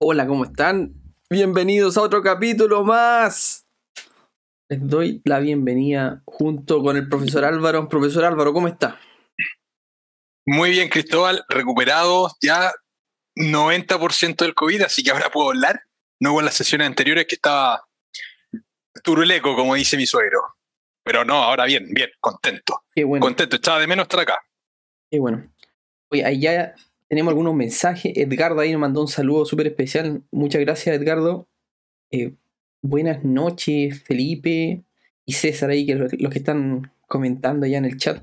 Hola, ¿cómo están? Bienvenidos a otro capítulo más. Les doy la bienvenida junto con el profesor Álvaro. Profesor Álvaro, ¿cómo está? Muy bien, Cristóbal, recuperado ya 90% del COVID, así que ahora puedo hablar. No hubo en las sesiones anteriores que estaba turuleco, como dice mi suegro. Pero no, ahora bien, bien, contento. Qué bueno. Contento, estaba de menos estar acá. Qué bueno. Oye, ahí ya tenemos algunos mensajes. Edgardo ahí nos mandó un saludo súper especial. Muchas gracias, Edgardo. Eh, buenas noches, Felipe y César ahí, que los, que están comentando ya en el chat.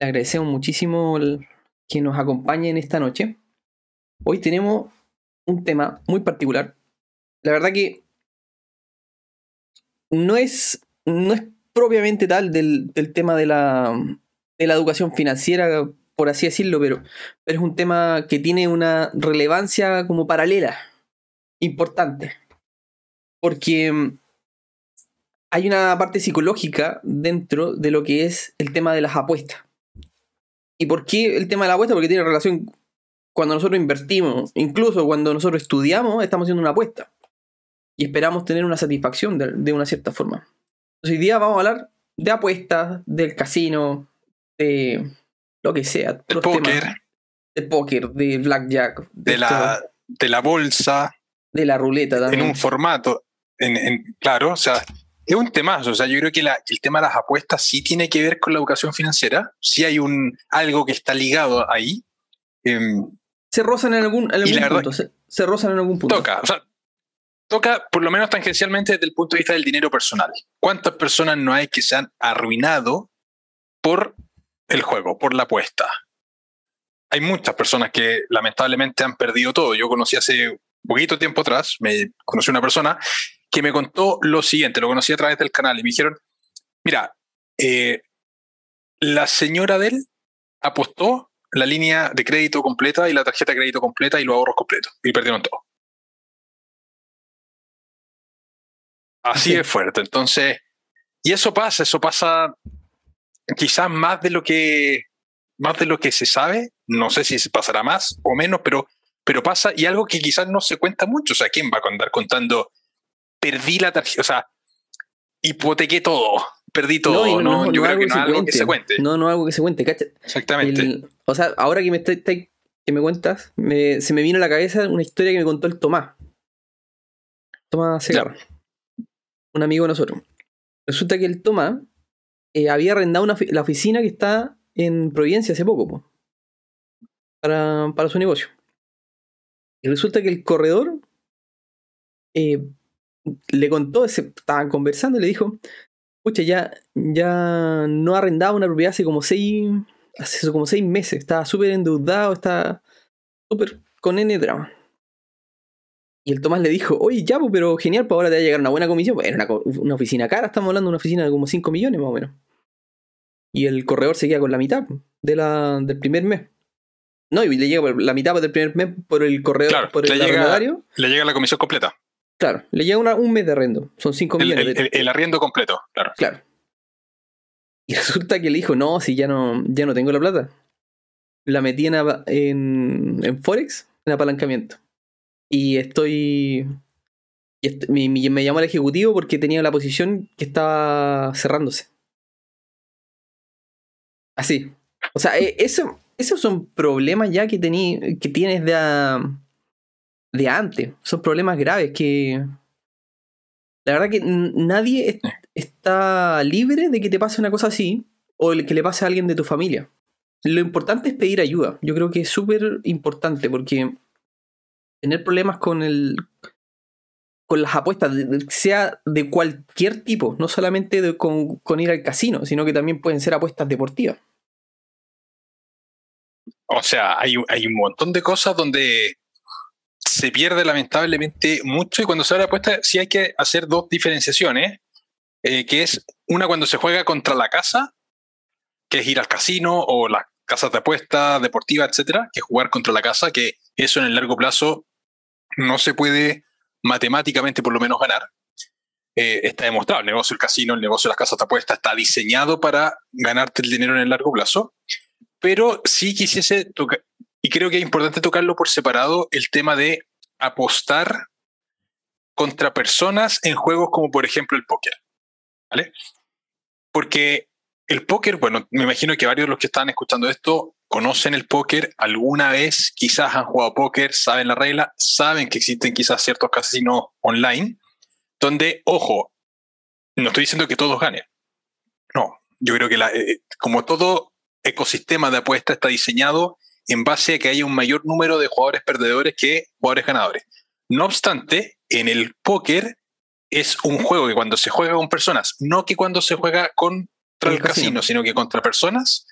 Le agradecemos muchísimo el- que nos acompañen esta noche. Hoy tenemos un tema muy particular. La verdad que no es, no es propiamente tal del, del tema de la, de la educación financiera, por así decirlo, pero, pero es un tema que tiene una relevancia como paralela, importante. Porque mm, hay una parte psicológica dentro de lo que es el tema de las apuestas. ¿Y por qué el tema de la apuesta? Porque tiene relación cuando nosotros invertimos, incluso cuando nosotros estudiamos, estamos haciendo una apuesta. Y esperamos tener una satisfacción de, de una cierta forma. Entonces, hoy día vamos a hablar de apuestas, del casino, de lo que sea. Otros póker, temas. De póker, de blackjack, de la, de la bolsa, de la ruleta en también. un formato. En, en- claro, o sea, es un temazo. O sea, yo creo que, la- el tema de las apuestas sí tiene que ver con la educación financiera. Sí hay un, algo que está ligado ahí. Em, Se rozan en algún, en algún punto. Se, se rozan en algún punto. toca, o sea, toca por lo menos tangencialmente desde el punto de vista del dinero personal. ¿Cuántas personas no hay que se han arruinado por el juego, por la apuesta? Hay muchas personas que lamentablemente han perdido todo. Yo conocí hace poquito tiempo atrás, me conocí una persona que me contó lo siguiente, lo conocí a través del canal y me dijeron, mira, eh, la señora de él apostó la línea de crédito completa y la tarjeta de crédito completa y los ahorros completos y perdieron todo. Así Sí. es fuerte. Entonces, y eso pasa, eso pasa quizás más de lo que más de lo que se sabe. No sé si se pasará más o menos, pero, pero pasa y algo que quizás no se cuenta mucho. O sea, ¿quién va a andar contando? Perdí la tarjeta, o sea, hipotequé todo, perdí todo. No, yo creo algo que no es algo que se cuente. No, no es algo que se cuente. cacha. Exactamente. El- o sea, ahora que me, estoy- que me cuentas, me- se me vino a la cabeza una historia que me contó el Tomás. Tomás Segarra. Un amigo de nosotros. Resulta que el Tomás eh, había arrendado una la oficina que está en Providencia hace poco, po, para, para su negocio. Y resulta que el corredor eh, le contó, estaban conversando y le dijo, pucha, ya, ya no arrendaba una propiedad hace como seis, hace como seis meses, estaba súper endeudado, estaba súper con N drama. Y el Tomás le dijo, oye, ya, pues, pero genial, pues ahora te va a llegar una buena comisión. Pues era una, oficina cara, estamos hablando de una oficina de como 5 millones más o menos. Y el corredor se queda con la mitad de la, del primer mes. No, y le llega por la mitad del primer mes por el corredor, Claro, por el le llega-. Le llega la comisión completa. Claro, le llega una- un mes de arrendo. Son 5 El, millones. el- de- el- el arriendo completo, claro. Claro. Y resulta que le dijo, no, si ya no, ya no tengo la plata. La metí en, en Forex, en apalancamiento. Y estoy... me, llamó el ejecutivo porque tenía la posición que estaba cerrándose. Así. O sea, eh, eso, esos son problemas ya que, tení, que tienes de, a- de antes. Son problemas graves que... La verdad que nadie es- está libre de que te pase una cosa así o el que le pase a alguien de tu familia. Lo importante es pedir ayuda. Yo creo que es súper importante porque tener problemas con el con las apuestas, de- de- sea de cualquier tipo, no solamente de- con, con ir al casino, sino que también pueden ser apuestas deportivas. O sea, hay, hay un montón de cosas donde se pierde lamentablemente mucho y cuando se abre la apuesta sí hay que hacer dos diferenciaciones, eh, que es una cuando se juega contra la casa, que es ir al casino o las casas de apuesta deportiva, etcétera, que es jugar contra la casa, que eso en el largo plazo no se puede matemáticamente por lo menos ganar. Eh, está demostrado, el negocio del casino, el negocio de las casas de apuesta está diseñado para ganarte el dinero en el largo plazo, pero sí quisiese tocar, y creo que es importante tocarlo por separado, el tema de apostar contra personas en juegos como por ejemplo el póker. ¿Vale? Porque el póker, bueno, me imagino que varios de los que están escuchando esto conocen el póker, alguna vez quizás han jugado póker, saben la regla, saben que existen quizás ciertos casinos online, donde, ojo, no estoy diciendo que todos ganen. No, yo creo que eh, como todo ecosistema de apuesta está diseñado en base a que haya un mayor número de jugadores perdedores que jugadores ganadores. No obstante, en el póker es un juego que cuando se juega con personas, no que cuando se juega contra el, casino, sino que contra personas,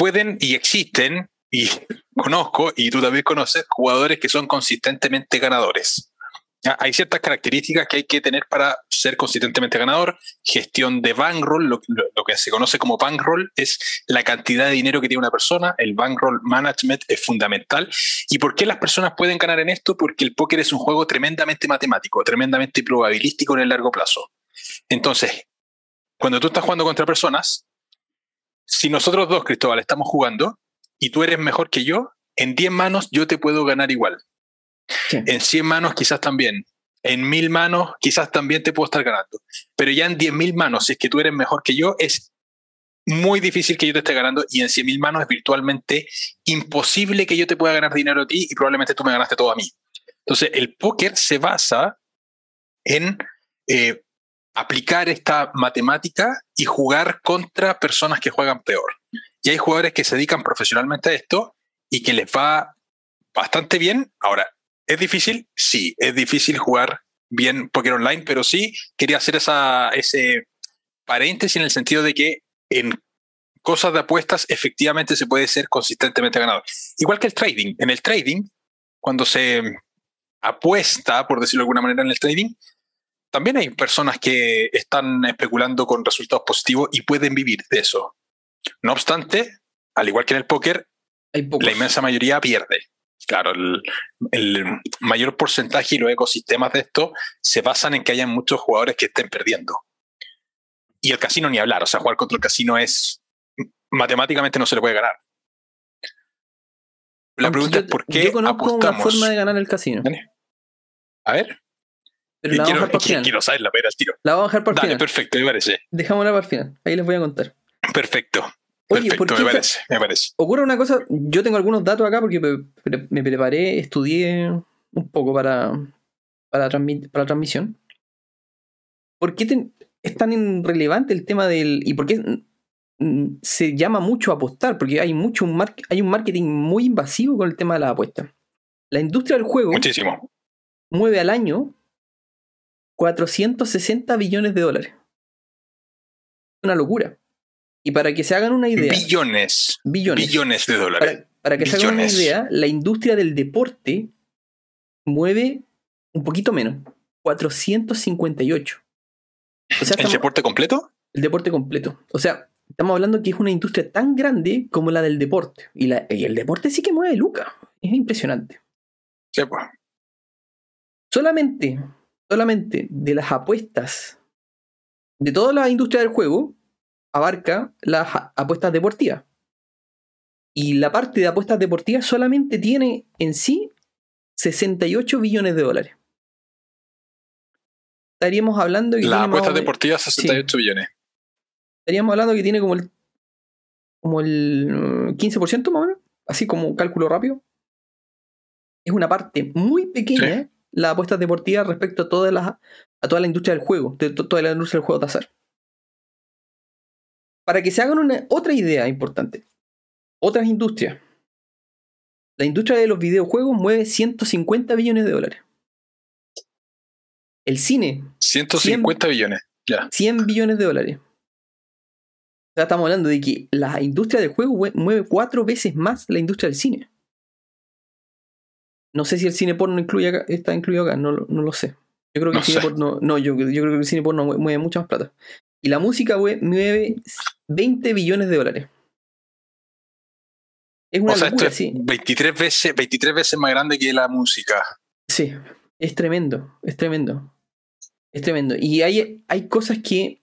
pueden y existen, y conozco, y tú también conoces, jugadores que son consistentemente ganadores. Hay ciertas características que hay que tener para ser consistentemente ganador. Gestión de bankroll, lo, que se conoce como bankroll, es la cantidad de dinero que tiene una persona. El bankroll management es fundamental. ¿Y por qué las personas pueden ganar en esto? Porque el póker es un juego tremendamente matemático, tremendamente probabilístico en el largo plazo. Entonces, cuando tú estás jugando contra personas, si nosotros dos, Cristóbal, estamos jugando y tú eres mejor que yo, en 10 manos yo te puedo ganar igual. En 100 manos quizás también. En 1000 manos quizás también te puedo estar ganando. Pero ya en 10.000 manos, si es que tú eres mejor que yo, es muy difícil que yo te esté ganando y en 100.000 manos es virtualmente imposible que yo te pueda ganar dinero a ti y probablemente tú me ganaste todo a mí. Entonces, el póker se basa en eh, aplicar esta matemática y jugar contra personas que juegan peor. Y hay jugadores que se dedican profesionalmente a esto y que les va bastante bien. Ahora, ¿es difícil? Sí, es difícil jugar bien póker online, pero sí quería hacer esa, ese paréntesis en el sentido de que en cosas de apuestas efectivamente se puede ser consistentemente ganador. Igual que el trading. En el trading, cuando se apuesta, por decirlo de alguna manera, en el trading, también hay personas que están especulando con resultados positivos y pueden vivir de eso. No obstante, al igual que en el póker, la inmensa mayoría pierde. Claro, el, mayor porcentaje y los ecosistemas de esto se basan en que hayan muchos jugadores que estén perdiendo. Y el casino ni hablar, o sea, jugar contra el casino es matemáticamente no se le puede ganar. La pregunta es por qué yo conozco una forma de ganar el casino. A ver. Pero la quiero, vamos a dejar quiero saberla, pero al tiro. La vamos a dejar por Dale, final. perfecto, me parece. Dejémosla para el final. Ahí les voy a contar. Perfecto. Oye, Perfecto, ¿por qué me parece, me parece. Ocurre una cosa, yo tengo algunos datos acá porque me, pre- me preparé, estudié un poco para, para, transmi- para la transmisión. ¿Por qué ten- es tan relevante el tema del... y por qué se llama mucho apostar? Porque hay, mucho un mar- hay un marketing muy invasivo con el tema de la apuesta. La industria del juego Muchísimo. mueve al año 460 billones de dólares. Una locura. Y para que se hagan una idea... Billones. billones. Billones de dólares. Para, para que se hagan una idea, la industria del deporte mueve un poquito menos, 458. O sea, ¿El estamos- deporte completo? el deporte completo. O sea, estamos hablando que es una industria tan grande como la del deporte. Y, la- y el deporte sí que mueve Luca. Es impresionante. Sí, pues. Solamente, solamente de las apuestas de toda la industria del juego abarca las apuestas deportivas. Y la parte de apuestas deportivas solamente tiene en sí 68 billones de dólares. Estaríamos hablando que La tiene más apuesta o me- deportiva 68 billones. estaríamos hablando que tiene como el como el eh, 15% más o menos, así como cálculo rápido. Es una parte muy pequeña la apuesta deportiva respecto a toda la, a toda la industria del juego, de to- toda la industria del juego de azar. Para que se hagan una, otra idea importante, otras industrias. La industria de los videojuegos mueve 150 billones de dólares. El cine, 150 billones. Ya. 100 billones de dólares. Sea, estamos hablando de que la industria del juego mue- mueve cuatro veces más la industria del cine. No sé si el cine porno incluye acá- está incluido acá, no, lo- no lo sé. Yo creo que No el cine sé. porno. No, yo, yo creo que el cine porno mue- mueve mucha más plata. Y la música mue- mueve 20 billones de dólares. Es una o sea, esto locura, es sí. 23 veces, 23 veces más grande que la música. Sí, es tremendo, es tremendo. Es tremendo. Y hay, hay cosas que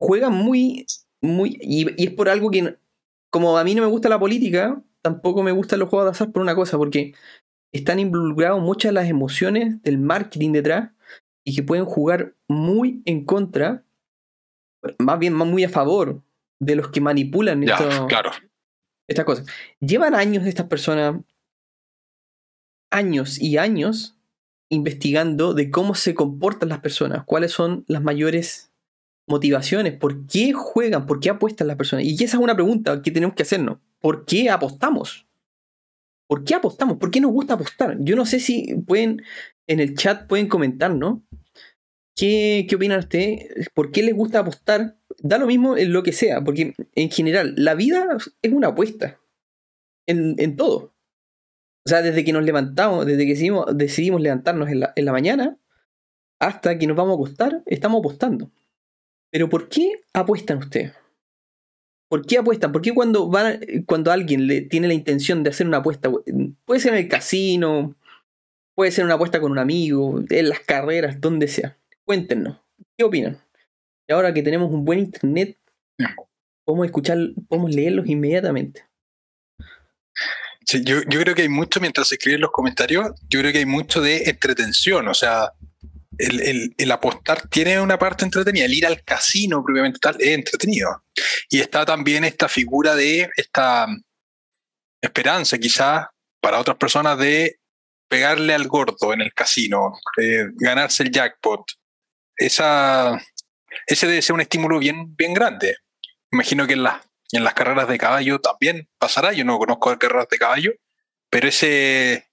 juegan muy, muy. Y, y es por algo que, como a mí no me gusta la política, tampoco me gustan los juegos de azar por una cosa, porque están involucrados muchas de las emociones del marketing detrás y que pueden jugar muy en contra, más bien muy a favor de los que manipulan claro. estas cosas. Llevan años estas personas, años y años, investigando de cómo se comportan las personas, cuáles son las mayores motivaciones, por qué juegan, por qué apuestan las personas. Y esa es una pregunta que tenemos que hacernos. ¿Por qué apostamos? ¿Por qué apostamos? ¿Por qué nos gusta apostar? Yo no sé si pueden, en el chat pueden comentar, ¿no? ¿Qué, qué opinan ustedes? ¿Por qué les gusta apostar? Da lo mismo en lo que sea, porque en general la vida es una apuesta. En, en todo. O sea, desde que nos levantamos, desde que decidimos, decidimos levantarnos en la, en la mañana, hasta que nos vamos a acostar, estamos apostando. Pero ¿por qué apuestan ustedes? ¿Por qué apuestan? ¿Por qué cuando, van, cuando alguien le tiene la intención de hacer una apuesta, puede ser en el casino, puede ser una apuesta con un amigo, en las carreras, donde sea? Cuéntenos, ¿qué opinan? Y ahora que tenemos un buen internet, podemos escuchar, podemos leerlos inmediatamente. Sí, yo, yo creo que hay mucho, mientras escriben los comentarios, yo creo que hay mucho de entretención, o sea, el, apostar tiene una parte entretenida, el ir al casino propiamente tal es entretenido. Y está también esta figura de esta esperanza quizás para otras personas de pegarle al gordo en el casino, ganarse el jackpot. Esa, ese debe ser un estímulo bien, bien grande. Imagino que en, en las carreras de caballo también pasará, yo no conozco carreras de caballo, pero ese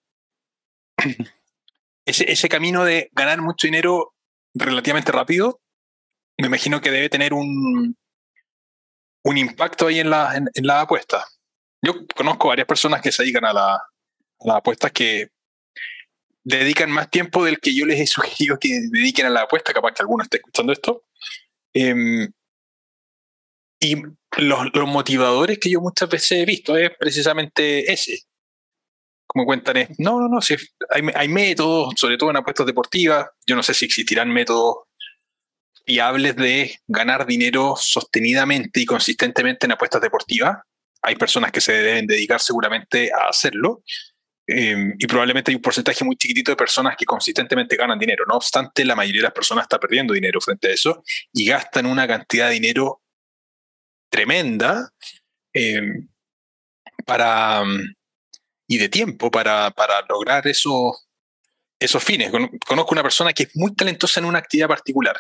ese, camino de ganar mucho dinero relativamente rápido, me imagino que debe tener un, un impacto ahí en la, en, la apuesta. Yo conozco varias personas que se dedican a, la, las apuestas que dedican más tiempo del que yo les he sugerido que dediquen a la apuesta, capaz que alguno esté escuchando esto. Em, y los, los, motivadores que yo muchas veces he visto es precisamente ese como cuentan es, no, no, no, si hay, métodos, sobre todo en apuestas deportivas, yo no sé si existirán métodos fiables de ganar dinero sostenidamente y consistentemente en apuestas deportivas. Hay personas que se deben dedicar seguramente a hacerlo. Em, y probablemente hay un porcentaje muy chiquitito de personas que consistentemente ganan dinero. No obstante, la mayoría de las personas está perdiendo dinero frente a eso y gastan una cantidad de dinero tremenda em, para, y de tiempo para, para lograr esos, esos fines. Conozco una persona que es muy talentosa en una actividad particular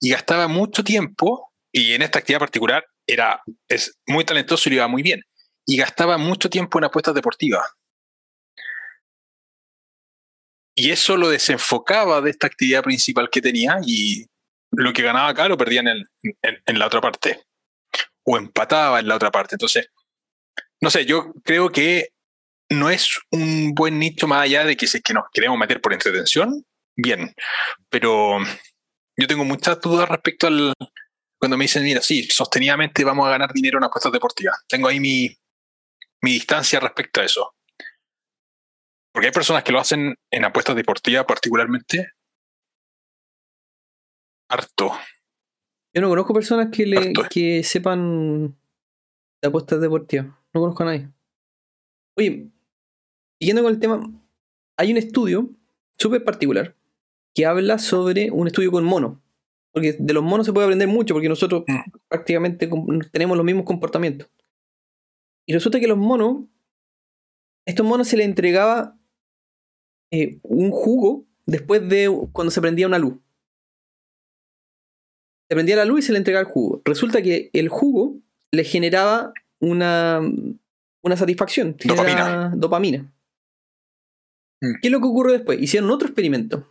y gastaba mucho tiempo, y en esta actividad particular era, es muy talentoso y le iba muy bien, y gastaba mucho tiempo en apuestas deportivas. Y eso lo desenfocaba de esta actividad principal que tenía y lo que ganaba acá lo perdía en, en la otra parte. O empataba en la otra parte. Entonces, no sé, yo creo que no es un buen nicho más allá de que si es que nos queremos meter por entretención, bien. Pero yo tengo muchas dudas respecto al. Cuando me dicen, mira, sí, sostenidamente vamos a ganar dinero en apuestas deportivas. Tengo ahí mi, mi distancia respecto a eso. Porque hay personas que lo hacen en apuestas deportivas particularmente harto. Yo no conozco personas que, le, que sepan de apuestas deportivas. No conozco a nadie. Oye, siguiendo con el tema, hay un estudio súper particular que habla sobre un estudio con monos. Porque de los monos se puede aprender mucho, porque nosotros mm. prácticamente tenemos los mismos comportamientos. Y resulta que los monos, estos monos se les entregaba eh, un jugo después de cuando se prendía una luz. Se prendía la luz y se le entregaba el jugo. Resulta que el jugo le generaba una, una satisfacción. Dopamina. Dopamina. Mm. ¿Qué es lo que ocurre después? Hicieron otro experimento.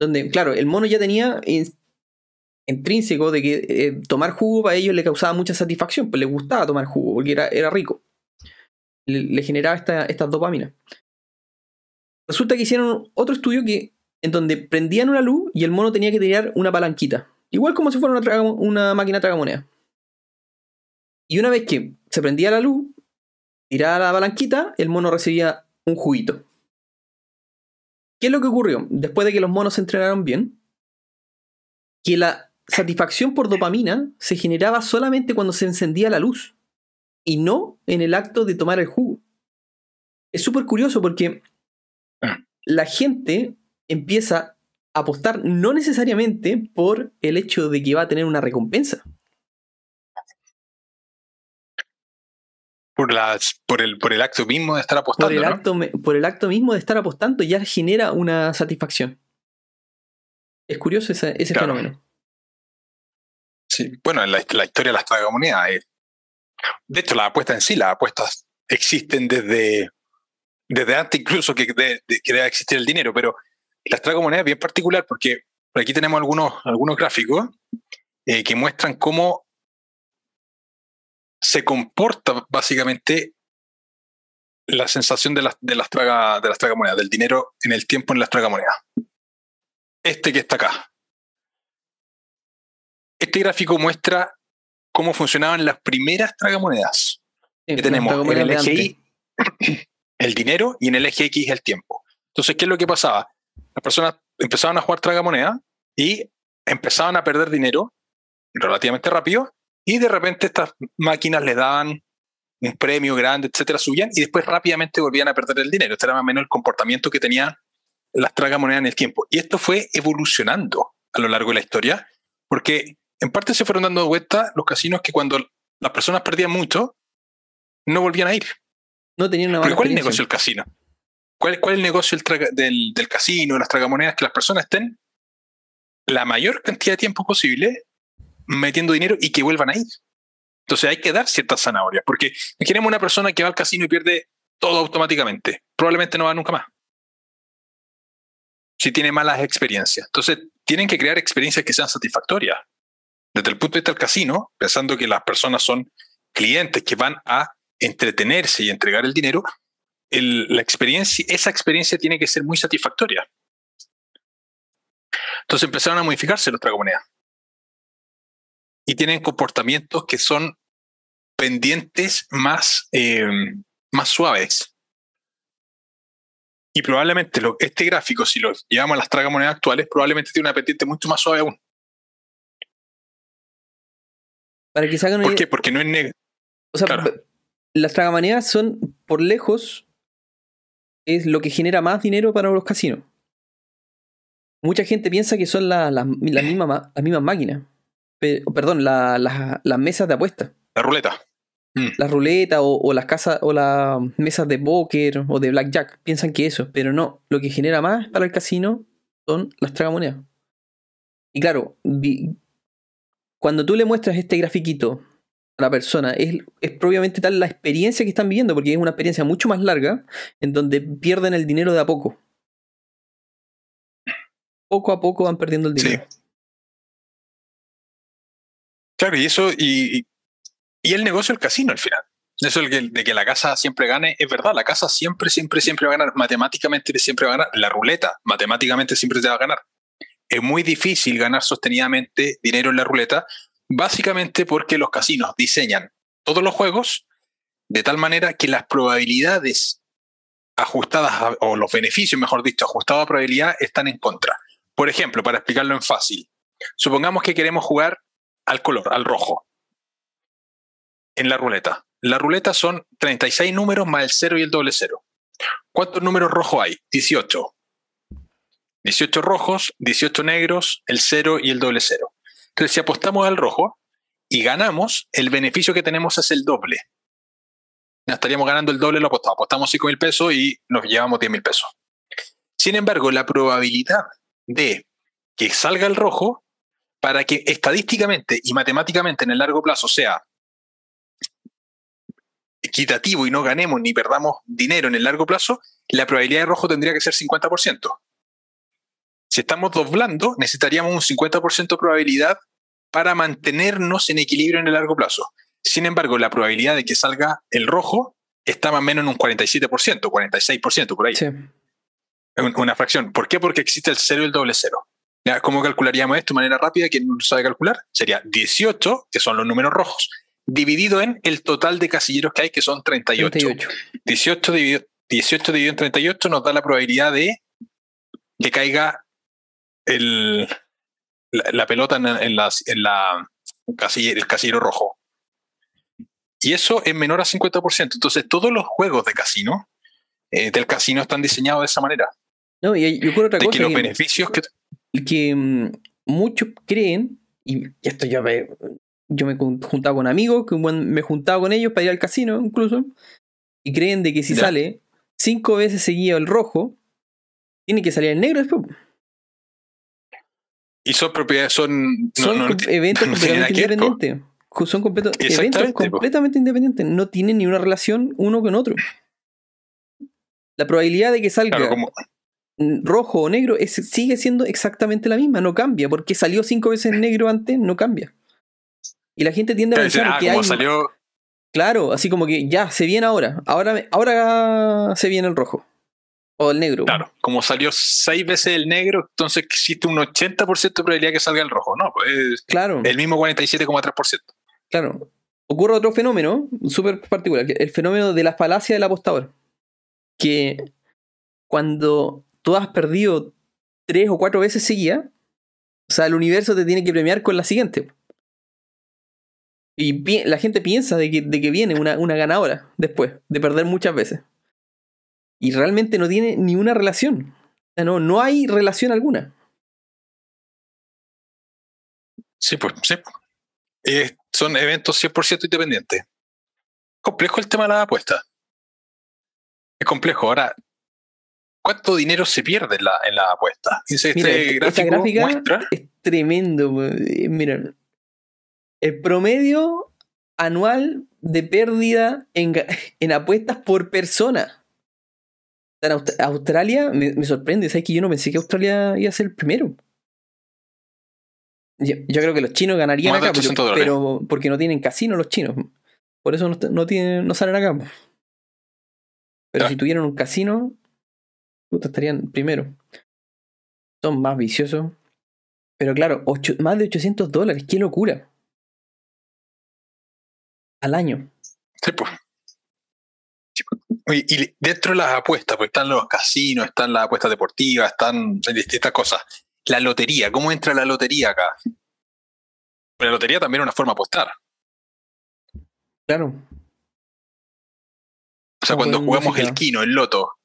Donde, claro, el mono ya tenía intrínseco de que eh, tomar jugo para ellos le causaba mucha satisfacción, pues les gustaba tomar jugo porque era, rico. Le, generaba esta, esta dopamina. Resulta que hicieron otro estudio que, en donde prendían una luz y el mono tenía que tirar una palanquita. Igual como si fuera una, una máquina tragamoneda. Y una vez que se prendía la luz, tiraba la palanquita, el mono recibía un juguito. ¿Qué es lo que ocurrió? Después de que los monos se entrenaron bien, que la satisfacción por dopamina se generaba solamente cuando se encendía la luz y no en el acto de tomar el jugo. Es súper curioso porque la gente empieza a apostar no necesariamente por el hecho de que va a tener una recompensa. Por, las, por, el, por el acto mismo de estar apostando. Por el, ¿no? acto, por el acto mismo de estar apostando ya genera una satisfacción. Es curioso ese, ese Claro. fenómeno. Sí. Bueno, en la, la historia de las tragamonedas. eh, de hecho, las apuestas en sí, las apuestas existen desde, desde antes incluso que, de, de que deba existir el dinero, pero las tragamonedas es bien particular porque por aquí tenemos algunos, algunos gráficos eh, que muestran cómo se comporta básicamente la sensación de las, de las, traga, de las tragamonedas, del dinero en el tiempo en las tragamonedas. Este que está acá. Este gráfico muestra cómo funcionaban las primeras tragamonedas. Sí, Que tenemos en el tragamonedas eje Y el dinero y en el eje X el tiempo. Entonces, ¿qué es lo que pasaba? Las personas empezaban a jugar tragamoneda y empezaban a perder dinero relativamente rápido y de repente estas máquinas les daban un premio grande, etcétera, subían y después rápidamente volvían a perder el dinero. Este era más o menos el comportamiento que tenían las tragamonedas en el tiempo. Y esto fue evolucionando a lo largo de la historia porque en parte se fueron dando vuelta los casinos que cuando las personas perdían mucho, no volvían a ir. No tenían una mala ¿Cuál es el negocio del casino? ¿Cuál, cuál es el negocio del, del, del casino, de las tragamonedas? Que las personas estén la mayor cantidad de tiempo posible metiendo dinero y que vuelvan a ir. Entonces hay que dar ciertas zanahorias, porque imaginemos una persona que va al casino y pierde todo automáticamente. Probablemente no va nunca más. Si tiene malas experiencias. Entonces tienen que crear experiencias que sean satisfactorias. Desde el punto de vista del casino, pensando que las personas son clientes que van a entretenerse y entregar el dinero, el- la experiencia, esa experiencia tiene que ser muy satisfactoria. Entonces empezaron a modificarse los tragamonedas. Y tienen comportamientos que son pendientes más, eh, más suaves. Y probablemente lo- este gráfico, si lo llevamos a las tragamonedas actuales, probablemente tiene una pendiente mucho más suave aún. Para que se hagan una ¿Por idea- qué? Porque no es negro. O sea, Claro. las tragamonedas son, por lejos, es lo que genera más dinero para los casinos. Mucha gente piensa que son la- la- la misma ma- las mismas máquinas. Pe- perdón, la- la- las mesas de apuestas. La ruleta. Mm. Las ruletas o, o las casas o las mesas de póker o de blackjack. Piensan que eso, pero no. Lo que genera más para el casino son las tragamonedas. Y claro, vi- cuando tú le muestras este grafiquito a la persona, es, es propiamente tal la experiencia que están viviendo, porque es una experiencia mucho más larga, en donde pierden el dinero de a poco. Poco a poco van perdiendo el Sí. Claro, y eso, y, y- el negocio del casino al final. Eso de que, de que la casa siempre gane, es verdad, la casa siempre, siempre, siempre va a ganar, matemáticamente siempre va a ganar, la ruleta matemáticamente siempre te va a ganar. Es muy difícil ganar sostenidamente dinero en la ruleta, básicamente porque los casinos diseñan todos los juegos de tal manera que las probabilidades ajustadas, o los beneficios, mejor dicho, ajustados a probabilidad, están en contra. Por ejemplo, para explicarlo en fácil, supongamos que queremos jugar al color, al rojo, en la ruleta. La ruleta son 36 números más el 0 y el doble cero. ¿Cuántos números rojos hay? 18. 18 rojos, 18 negros, el 0 y el doble cero. Entonces, si apostamos al rojo y ganamos, el beneficio que tenemos es el doble. Estaríamos ganando el doble lo apostado. Apostamos 5 mil pesos y nos llevamos 10 mil pesos. Sin embargo, la probabilidad de que salga el rojo para que estadísticamente y matemáticamente en el largo plazo sea equitativo y no ganemos ni perdamos dinero en el largo plazo, la probabilidad de rojo tendría que ser 50%. Si estamos doblando, necesitaríamos un 50% de probabilidad para mantenernos en equilibrio en el largo plazo. Sin embargo, la probabilidad de que salga el rojo está más o menos en un 47%, 46% por ahí. Sí. Un- Una fracción. ¿Por qué? Porque existe el cero y el doble cero. ¿Cómo calcularíamos esto de manera rápida? ¿Quién no sabe calcular? Sería 18, que son los números rojos, dividido en el total de casilleros que hay, que son 38. 38. 18, dividido, 18 dividido en 38 nos da la probabilidad de que caiga el, la, la pelota en, en las- en la casille- el casillero rojo. Y eso es menor a 50%. Entonces, todos los juegos de casino, eh, del casino, están diseñados de esa manera. No, y, ocurre otra de cosa. Que los beneficios que. Que mm, muchos creen, y esto ya me, yo me he juntado con amigos, que me he juntado con ellos para ir al casino incluso, y creen de que si sale cinco veces seguido el rojo, tiene que salir el negro después. Y son propiedades, son, son eventos completamente independientes. Son eventos completamente independientes. No tienen ni una relación uno con otro. La probabilidad de que salga rojo o negro es, sigue siendo exactamente la misma, no cambia. Porque salió cinco veces negro antes, no cambia. Y la gente tiende a pensar ah, que hay. Salió... Claro, así como que ya, se viene ahora. Ahora, ahora se viene el rojo. O el negro. Claro, como salió seis veces el negro, entonces existe un 80% de probabilidad que salga el rojo, ¿no? Pues claro. El mismo 47,3%. Claro. Ocurre otro fenómeno súper particular, el fenómeno de la falacia del apostador. Que cuando tú has perdido tres o cuatro veces seguidas, o sea, el universo te tiene que premiar con la siguiente. Y la gente piensa de que, de que viene una, una ganadora después de perder muchas veces y realmente no tiene ni una relación. no, no hay relación alguna. Sí, pues, sí. Eh, son eventos 100% independientes. Complejo el tema de la apuesta. Es complejo. Ahora, ¿cuánto dinero se pierde en la, en la apuesta? Este esta gráfica es tremendo. Eh, Mira, el promedio anual de pérdida en, en apuestas por persona. Australia me, sorprende, ¿sabes que yo no pensé que Australia iba a ser el primero? Yo, creo que los chinos ganarían acá, pero, porque no tienen casino los chinos. Por eso no, no, tienen, no salen acá. Pero si tuvieran un casino, estarían primero. Son más viciosos. Pero claro, más de 800 dólares, qué locura. Al año. Sí, pues y dentro de las apuestas, pues están los casinos, están las apuestas deportivas, están distintas cosas. La lotería, ¿cómo entra la lotería acá? La lotería también es una forma de apostar. Claro. O sea, cuando jugamos el kino, el loto,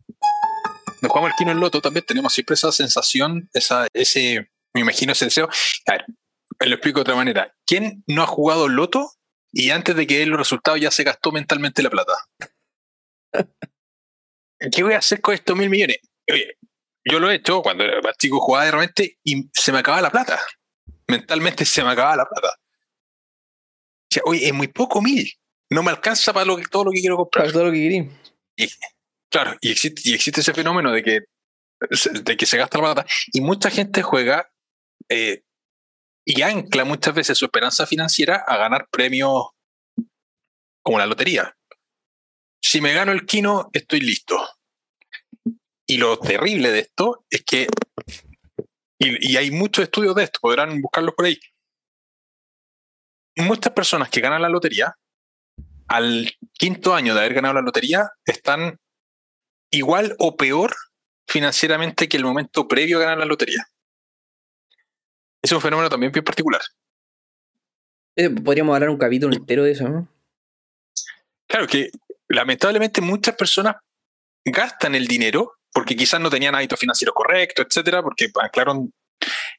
cuando jugamos el kino, el loto, también tenemos siempre esa sensación, esa, ese, me imagino ese deseo. A ver, lo explico de otra manera. ¿Quién no ha jugado loto y antes de que dé los resultados ya se gastó mentalmente la plata? ¿Qué voy a hacer con estos mil millones? Oye, yo lo he hecho cuando era chico, jugaba de repente y se me acababa la plata. Mentalmente se me acababa la plata. O sea, oye, es muy poco mil. No me alcanza para todo lo que quiero comprar. Para todo lo que quería. Claro, y existe, y existe ese fenómeno de que, de que se gasta la plata. Y mucha gente juega eh, y ancla muchas veces su esperanza financiera a ganar premios como la lotería si me gano el Kino, estoy listo. Y lo terrible de esto es que, y, hay muchos estudios de esto, podrán buscarlos por ahí. Muchas personas que ganan la lotería, al quinto año de haber ganado la lotería, están igual o peor financieramente que el momento previo a ganar la lotería. Es un fenómeno también bien particular. Eh, podríamos hablar un capítulo entero de eso, ¿no? Claro que lamentablemente muchas personas gastan el dinero porque quizás no tenían hábitos financieros correctos, etcétera, porque anclaron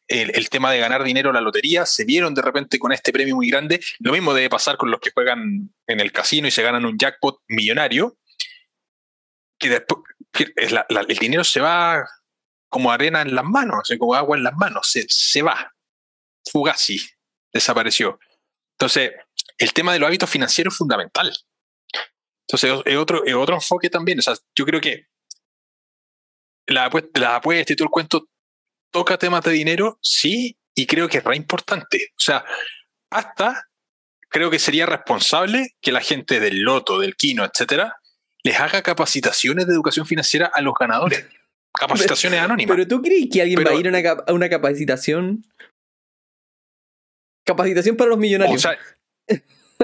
el, tema de ganar dinero a la lotería, se vieron de repente con este premio muy grande. Lo mismo debe pasar con los que juegan en el casino y se ganan un jackpot millonario, que después el dinero se va como arena en las manos, como agua en las manos, se, se va, fugazi, desapareció. Entonces, el tema de los hábitos financieros es fundamental. Entonces, es otro, otro enfoque también. O sea, yo creo que la, la apuesta y todo el cuento toca temas de dinero, sí, y creo que es re importante. O sea, hasta creo que sería responsable que la gente del loto, del kino, etcétera, les haga capacitaciones de educación financiera a los ganadores. Capacitaciones anónimas. Pero tú crees que alguien va a ir a una, a una, capacitación. Capacitación para los millonarios.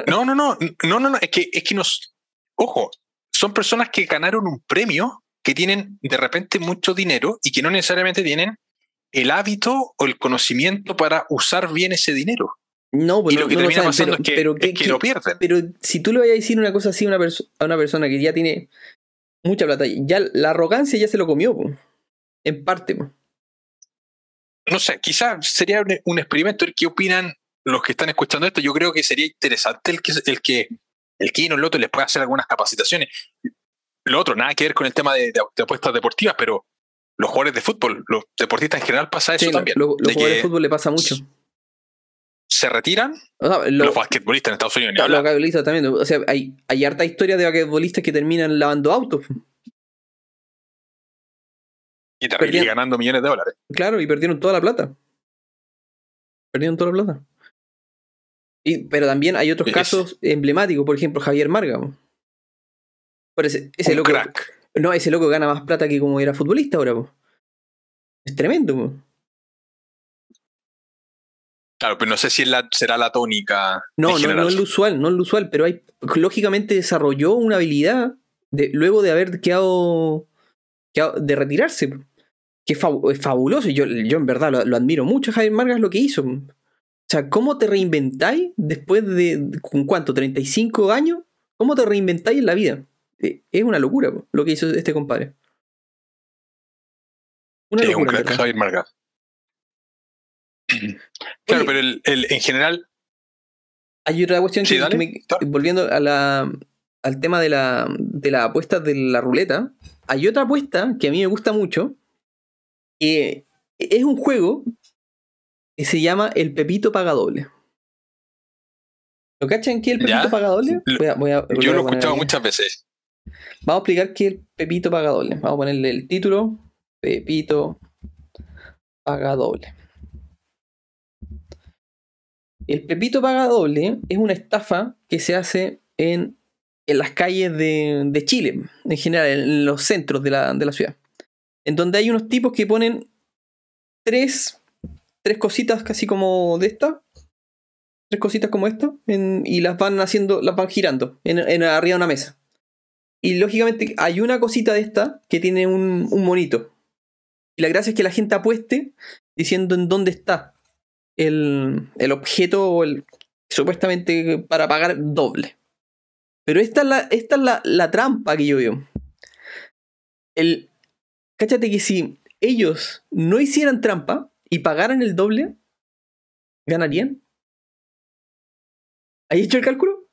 no, no, no, no, no, no, es que, es que nos, ojo, son personas que ganaron un premio, que tienen de repente mucho dinero y que no necesariamente tienen el hábito o el conocimiento para usar bien ese dinero. No, pues y lo que termina pasando es, que, lo pierden. Pero si tú le vas a decir una cosa así a una, a una persona que ya tiene mucha plata, ya la arrogancia ya se lo comió. En parte. No sé, quizás sería un, experimento. ¿Qué opinan los que están escuchando esto? Yo creo que sería interesante el que el que el Kino Loto les pueda hacer algunas capacitaciones. Lo otro, nada que ver con el tema de, apuestas deportivas, pero los jugadores de fútbol, los deportistas en general pasa eso también. los jugadores de fútbol le pasa mucho. Se retiran los basquetbolistas en Estados Unidos. los basquetbolistas también. O sea, hay, hay harta historia de basquetbolistas que terminan lavando autos. Y terminan ganando millones de dólares. Claro, y perdieron toda la plata. Perdieron toda la plata. Y, pero también hay otros casos emblemáticos, por ejemplo, Javier Marga. ese, ese loco, crack. No, ese loco gana más plata que como era futbolista ahora. Es tremendo. Claro, pero no sé si será la tónica. No, no, no es lo usual, no es lo usual, pero hay, lógicamente desarrolló una habilidad de, luego de haber quedado, de retirarse. Que es, fabuloso. Y yo, yo en verdad lo, admiro mucho, Javier Margas, lo que hizo. O sea, ¿cómo te reinventáis después de, ¿con cuánto? ¿35 años? ¿Cómo te reinventáis en la vida? Eh, es una locura lo que hizo este compadre. Una locura. Un Javier Margas. Claro, pero el, en general. Hay otra cuestión que, volviendo a la, al tema de la, de la apuesta de la ruleta, hay otra apuesta que a mí me gusta mucho, que es un juego se llama El Pepito Pagadoble. ¿Lo cachan qué es el Pepito Pagadoble? Yo lo he escuchado muchas veces. Vamos a explicar qué es el Pepito Pagadoble. Vamos a ponerle el título. Pepito Pagadoble. El Pepito Pagadoble es una estafa que se hace en, en las calles de, de, Chile, en general, en los centros de la, de la ciudad. En donde hay unos tipos que ponen tres tres cositas casi como de esta. Tres cositas como esta. y las van haciendo, las van girando en, arriba de una mesa. Y lógicamente hay una cosita de esta que tiene un monito. Y la gracia es que la gente apueste diciendo en dónde está el, el objeto o el, supuestamente para pagar doble. Pero esta es la, esta es la, la trampa que yo veo. El, cáchate que si ellos no hicieran trampa, y pagaran el doble, ¿ganarían? ¿Hay hecho el cálculo?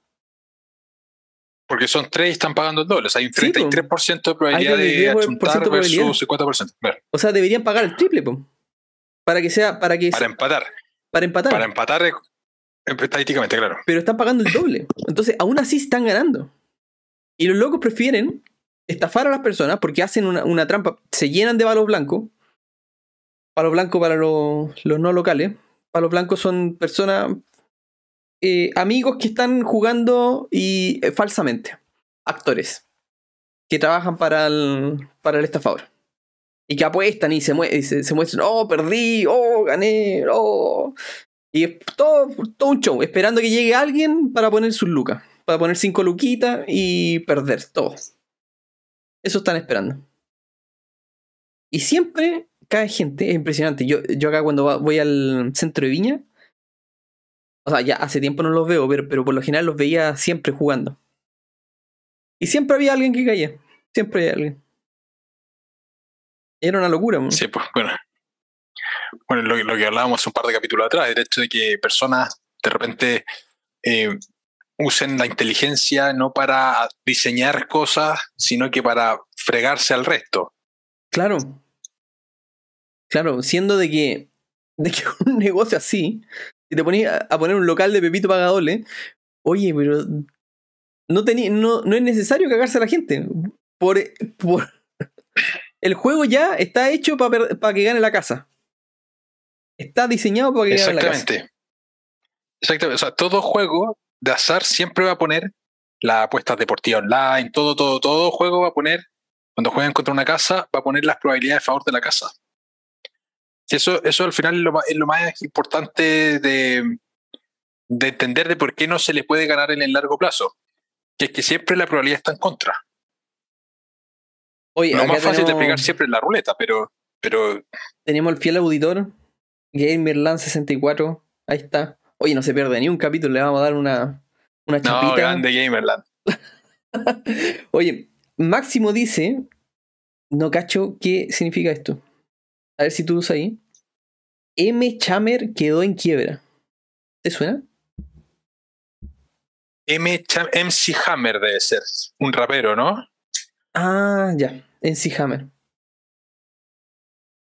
Porque son tres y están pagando el doble. O sea, hay un 33% de probabilidad de achuntar versus 50%. O sea, deberían pagar el triple, Para que sea. Para, que para empatar. Para empatar. Para empatar eh, estadísticamente, claro. Pero están pagando el doble. Entonces, aún así están ganando. Y los locos prefieren estafar a las personas porque hacen una, una trampa, se llenan de balos blancos Palos blancos para los, no locales. Palos blancos son personas, eh, amigos que están jugando y eh, falsamente. Actores. Que trabajan para el, para el estafador. Y que apuestan y se, se, muestran, oh, perdí, oh, gané, oh. Y es todo, todo un show, esperando que llegue alguien para poner sus lucas. Para poner cinco luquitas y perder todo. Eso están esperando. Y siempre cae gente, es impresionante. Yo, yo acá cuando voy al centro de Viña, o sea, ya hace tiempo no los veo, pero, pero por lo general los veía siempre jugando. Y siempre había alguien que caía. Siempre había alguien. Era una locura. Sí, pues bueno. Bueno, lo, que hablábamos un par de capítulos atrás, el hecho de que personas de repente eh, usen la inteligencia no para diseñar cosas, sino que para fregarse al resto. Claro, Claro, siendo de que, de que un negocio así, si te ponías a poner un local de Pepito Pagadole, oye, pero no, no, no es necesario cagarse a la gente. Por, por, el juego ya está hecho para que gane la casa. Está diseñado para que gane la casa. Exactamente. Exactamente. O sea, todo juego de azar siempre va a poner la apuesta deportiva online, todo, todo, todo juego va a poner, cuando juegan contra una casa, va a poner las probabilidades a favor de la casa. Eso, eso al final es lo, más, es lo más importante de, de, entender de por qué no se le puede ganar en el largo plazo. Que es que siempre la probabilidad está en contra. Oye, lo más fácil de pegar siempre es la ruleta, pero, pero. Tenemos el fiel auditor, Gamerland64. Ahí está. Oye, no se pierde ni un capítulo, le vamos a dar una, una chapita. No, grande Gamerland. Oye, Máximo dice. No cacho qué significa esto. A ver si tú usas ahí. M. Chammer quedó en quiebra. ¿Te suena? M. MC Hammer debe ser. Un rapero, ¿no? Ah, ya. MC Hammer.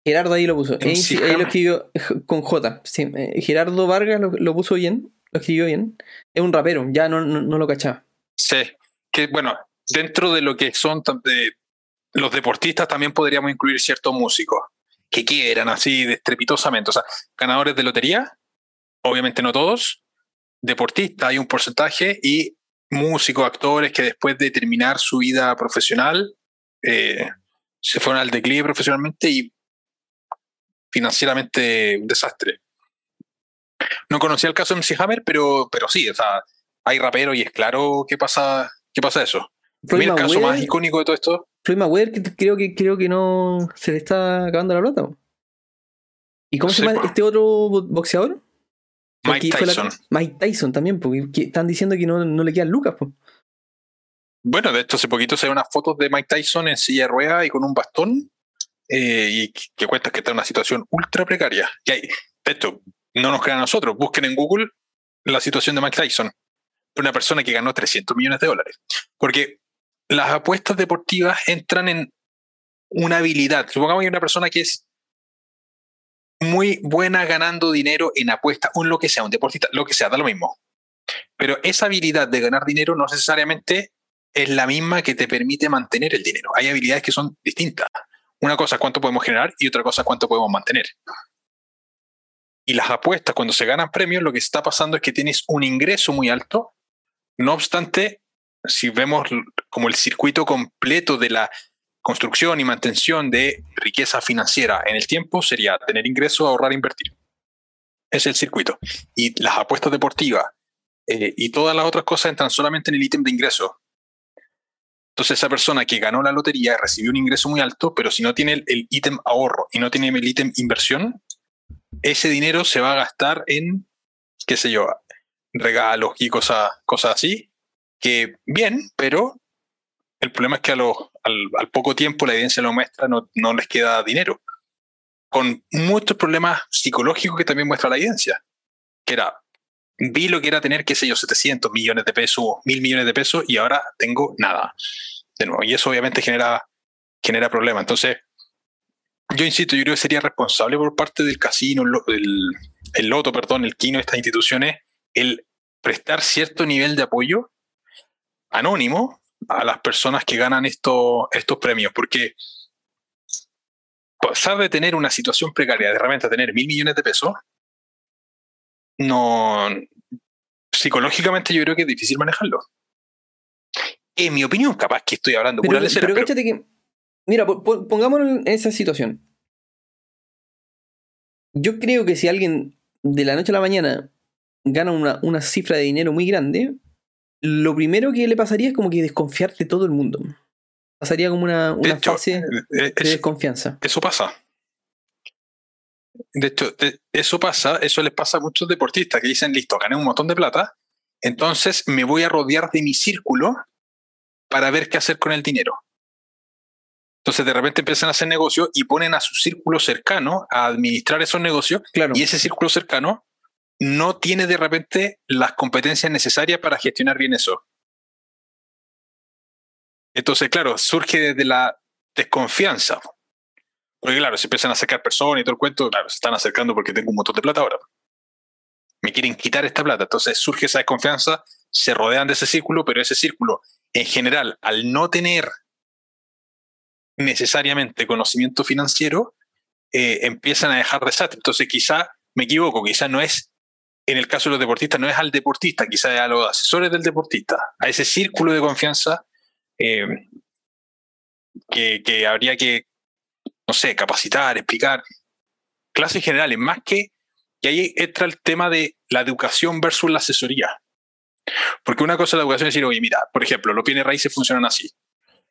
Gerardo ahí lo puso. Ahí lo escribió con J. Sí, eh, Gerardo Vargas lo, puso bien. Lo escribió bien. Es un rapero. Ya no, no, lo cachaba. Sí. Que bueno, dentro de lo que son de, los deportistas también podríamos incluir ciertos músicos que quieran así estrepitosamente. O sea, ganadores de lotería, obviamente no todos, deportistas hay un porcentaje y músicos, actores que después de terminar su vida profesional eh, se fueron al declive profesionalmente y financieramente un desastre. No conocía el caso de MC Hammer, pero, pero sí, o sea, hay rapero y es claro qué pasa, qué pasa eso. el caso más icónico de todo esto. Floyd Mayweather, creo que, creo que no se le está acabando la plata. ¿Y cómo se llama este otro boxeador? Mike Tyson. Mike Tyson también, porque están diciendo que no, no le quedan lucas. Bueno, de hecho, hace poquito se ven unas fotos de Mike Tyson en silla de ruedas y con un bastón, eh, y que cuenta que está en una situación ultra precaria. Y no nos crean a nosotros, busquen en Google la situación de Mike Tyson, una persona que ganó 300 millones de dólares. Porque las apuestas deportivas entran en una habilidad. Supongamos que hay una persona que es muy buena ganando dinero en apuestas en lo que sea, un deportista, lo que sea, da lo mismo. Pero esa habilidad de ganar dinero no necesariamente es la misma que te permite mantener el dinero. Hay habilidades que son distintas. Una cosa es cuánto podemos generar y otra cosa es cuánto podemos mantener. Y las apuestas, cuando se ganan premios, lo que está pasando es que tienes un ingreso muy alto. No obstante, si vemos como el circuito completo de la construcción y mantención de riqueza financiera en el tiempo sería tener ingresos, ahorrar, invertir. Es el circuito. Y las apuestas deportivas eh, y todas las otras cosas entran solamente en el ítem de ingreso. Entonces esa persona que ganó la lotería recibió un ingreso muy alto, pero si no tiene el ítem ahorro y no tiene el ítem inversión, ese dinero se va a gastar en, qué sé yo, regalos y cosas, cosas así, que bien, pero el problema es que a los, al, poco tiempo la evidencia lo muestra, no, no les queda dinero. Con muchos problemas psicológicos que también muestra la evidencia. Que era, vi lo que era tener, qué sé yo, 700 millones de pesos, mil millones de pesos y ahora tengo nada. De nuevo, y eso obviamente genera, genera problemas. Entonces, yo insisto, yo creo que sería responsable por parte del casino, el, el loto, perdón, el quino, estas instituciones, el prestar cierto nivel de apoyo anónimo a las personas que ganan estos premios, porque pasar tener una situación precaria de repente a tener mil millones de pesos, no psicológicamente yo creo que es difícil manejarlo. En mi opinión, capaz que estoy hablando pero, pero, que, mira, pongámonos en esa situación. Yo creo que si alguien de la noche a la mañana gana una, una cifra de dinero muy grande, lo primero que le pasaría es como que desconfiar de todo el mundo. Pasaría como una, una fase eh, de desconfianza. Eso pasa. De hecho, eso pasa, eso les pasa a muchos deportistas que dicen, listo, gané un montón de plata, entonces me voy a rodear de mi círculo para ver qué hacer con el dinero. Entonces de repente empiezan a hacer negocios y ponen a su círculo cercano a administrar esos negocios claro. y ese círculo cercano no tiene de repente las competencias necesarias para gestionar bien eso. Entonces, claro, surge desde la desconfianza. Porque claro, se empiezan a sacar personas y todo el cuento, claro, se están acercando porque tengo un montón de plata ahora. Me quieren quitar esta plata. Entonces surge esa desconfianza, se rodean de ese círculo, pero ese círculo, en general, al no tener necesariamente conocimiento financiero, eh, empiezan a dejar desastre. Entonces quizá me equivoco, quizá no es en el caso de los deportistas no es al deportista, quizás es a los asesores del deportista, a ese círculo de confianza eh, que, habría que, no sé, capacitar, explicar. Clases generales, más que, y ahí entra el tema de la educación versus la asesoría. Porque una cosa es la educación es decir, oye, mira, por ejemplo, los bienes raíces funcionan así.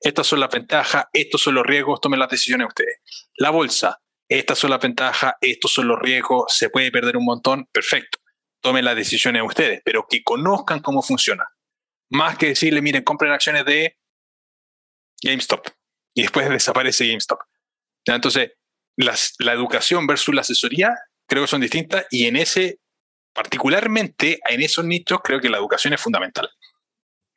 Estas son las ventajas, estos son los riesgos, tomen las decisiones ustedes. La bolsa, estas son las ventajas, estos son los riesgos, se puede perder un montón, perfecto tomen las decisiones ustedes, pero que conozcan cómo funciona. Más que decirle, miren, compren acciones de GameStop y después desaparece GameStop. Entonces, la educación versus la asesoría creo que son distintas y en ese, particularmente en esos nichos, creo que la educación es fundamental.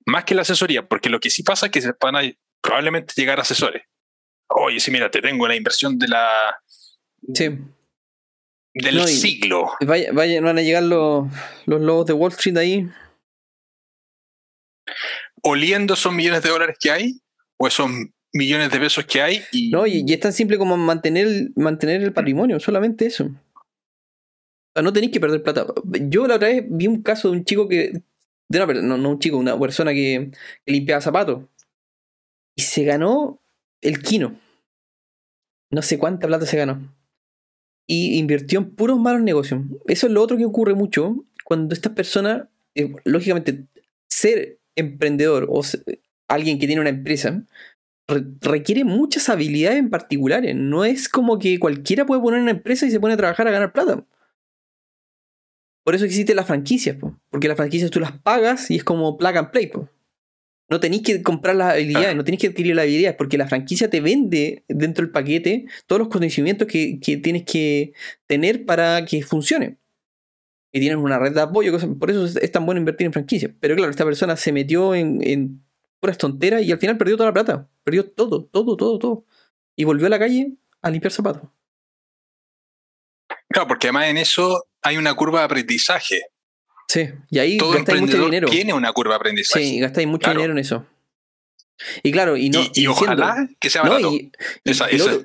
Más que la asesoría, porque lo que sí pasa es que se van a probablemente llegar asesores. Oye, sí, mira, te tengo la inversión de la. Sí. Del siglo. Vaya, van a llegar los, los lobos de Wall Street ahí. Oliendo esos millones de dólares que hay, o esos millones de pesos que hay. Y... No, y, es tan simple como mantener, mantener el patrimonio, solamente eso. O sea, no tenéis que perder plata. Yo la otra vez vi un caso de un chico que. De una, no, no un chico, una persona que, que limpiaba zapatos. Y se ganó el Kino. No sé cuánta plata se ganó. Y invirtió en puros malos negocios. Eso es lo otro que ocurre mucho cuando estas personas, eh, lógicamente, ser emprendedor o alguien que tiene una empresa requiere muchas habilidades en particulares. No es como que cualquiera puede poner una empresa y se pone a trabajar a ganar plata. Por eso existen las franquicias, porque las franquicias tú las pagas y es como plug and play. No tenéis que comprar las habilidades, no tenéis que adquirir las habilidades, porque la franquicia te vende dentro del paquete todos los conocimientos que, tienes que tener para que funcione. Y tienes una red de apoyo, por eso es, tan bueno invertir en franquicias. Pero claro, esta persona se metió en, en puras tonteras y al final perdió toda la plata. Perdió todo, todo, todo, todo. Y volvió a la calle a limpiar zapatos. Claro, porque además en eso hay una curva de aprendizaje. Sí, y ahí Todo gastáis mucho dinero. Tiene una curva de aprendizaje. Sí, gastáis mucho dinero en eso. Y claro, y no. Y, ojalá que sea barato.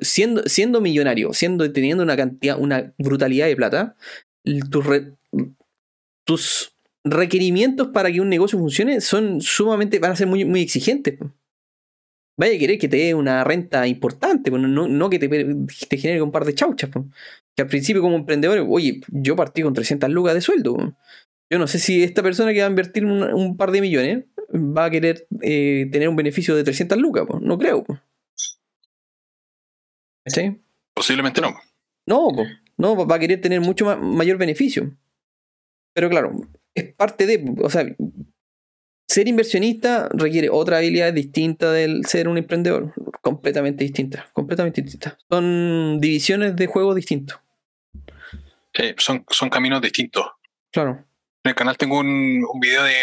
siendo, siendo millonario, siendo, teniendo una cantidad, una brutalidad de plata, tus, tus requerimientos para que un negocio funcione son sumamente, van a ser muy, muy exigentes. Vaya a querer que te dé una renta importante, no, no que te, te, genere un par de chauchas. Que al principio como emprendedor, oye, yo partí con 300 lucas de sueldo. Yo no sé si esta persona que va a invertir un, par de millones va a querer eh, tener un beneficio de 300 lucas, no creo. ¿Sí? Posiblemente no. No, no, va a querer tener mucho mayor beneficio. Pero claro, es parte de, o sea, ser inversionista requiere otra habilidad distinta del ser un emprendedor, completamente distinta, completamente distinta. Son divisiones de juegos distintos. Sí, son, son caminos distintos. Claro. En el canal tengo un, video de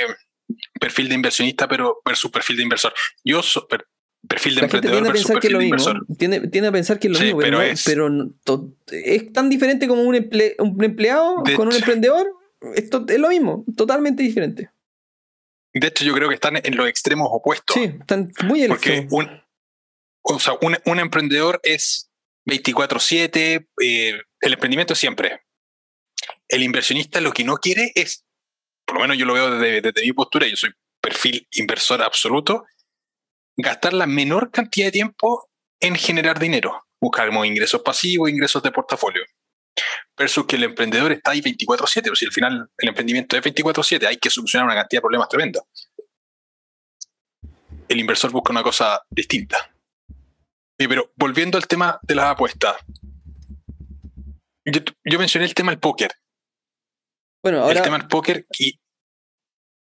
perfil de inversionista pero versus perfil de inversor. Yo soy perfil de emprendedor versus perfil de inversor. Tiene, a pensar que es lo mismo, pero, es, tan diferente como un, empleado con un emprendedor. Esto es lo mismo, totalmente diferente. De hecho, yo creo que están en los extremos opuestos. Sí, están muy Porque un, o sea, un, emprendedor es 24-7, eh, el emprendimiento siempre. El inversionista lo que no quiere es por lo menos yo lo veo desde, mi postura, yo soy perfil inversor absoluto, gastar la menor cantidad de tiempo en generar dinero, buscar ingresos pasivos, ingresos de portafolio. Versus que el emprendedor está ahí 24/7, o si al final el emprendimiento es 24/7, hay que solucionar una cantidad de problemas tremendos. El inversor busca una cosa distinta. pero volviendo al tema de las apuestas, yo, yo mencioné el tema del póker. Bueno, ahora. El tema del póker y.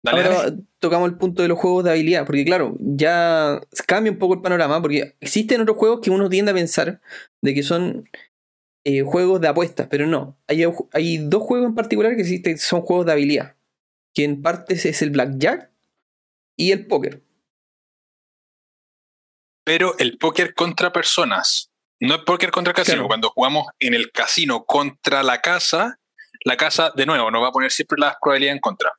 ahora tocamos el punto de los juegos de habilidad, porque claro, ya cambia un poco el panorama, porque existen otros juegos que uno tiende a pensar de que son eh, juegos de apuestas, pero no. Hay, hay dos juegos en particular que existen, son juegos de habilidad, que en parte es el blackjack y el póker. Pero el póker contra personas, no es póker contra casino. Cuando jugamos en el casino contra la casa, la casa, de nuevo, nos va a poner siempre las probabilidades en contra.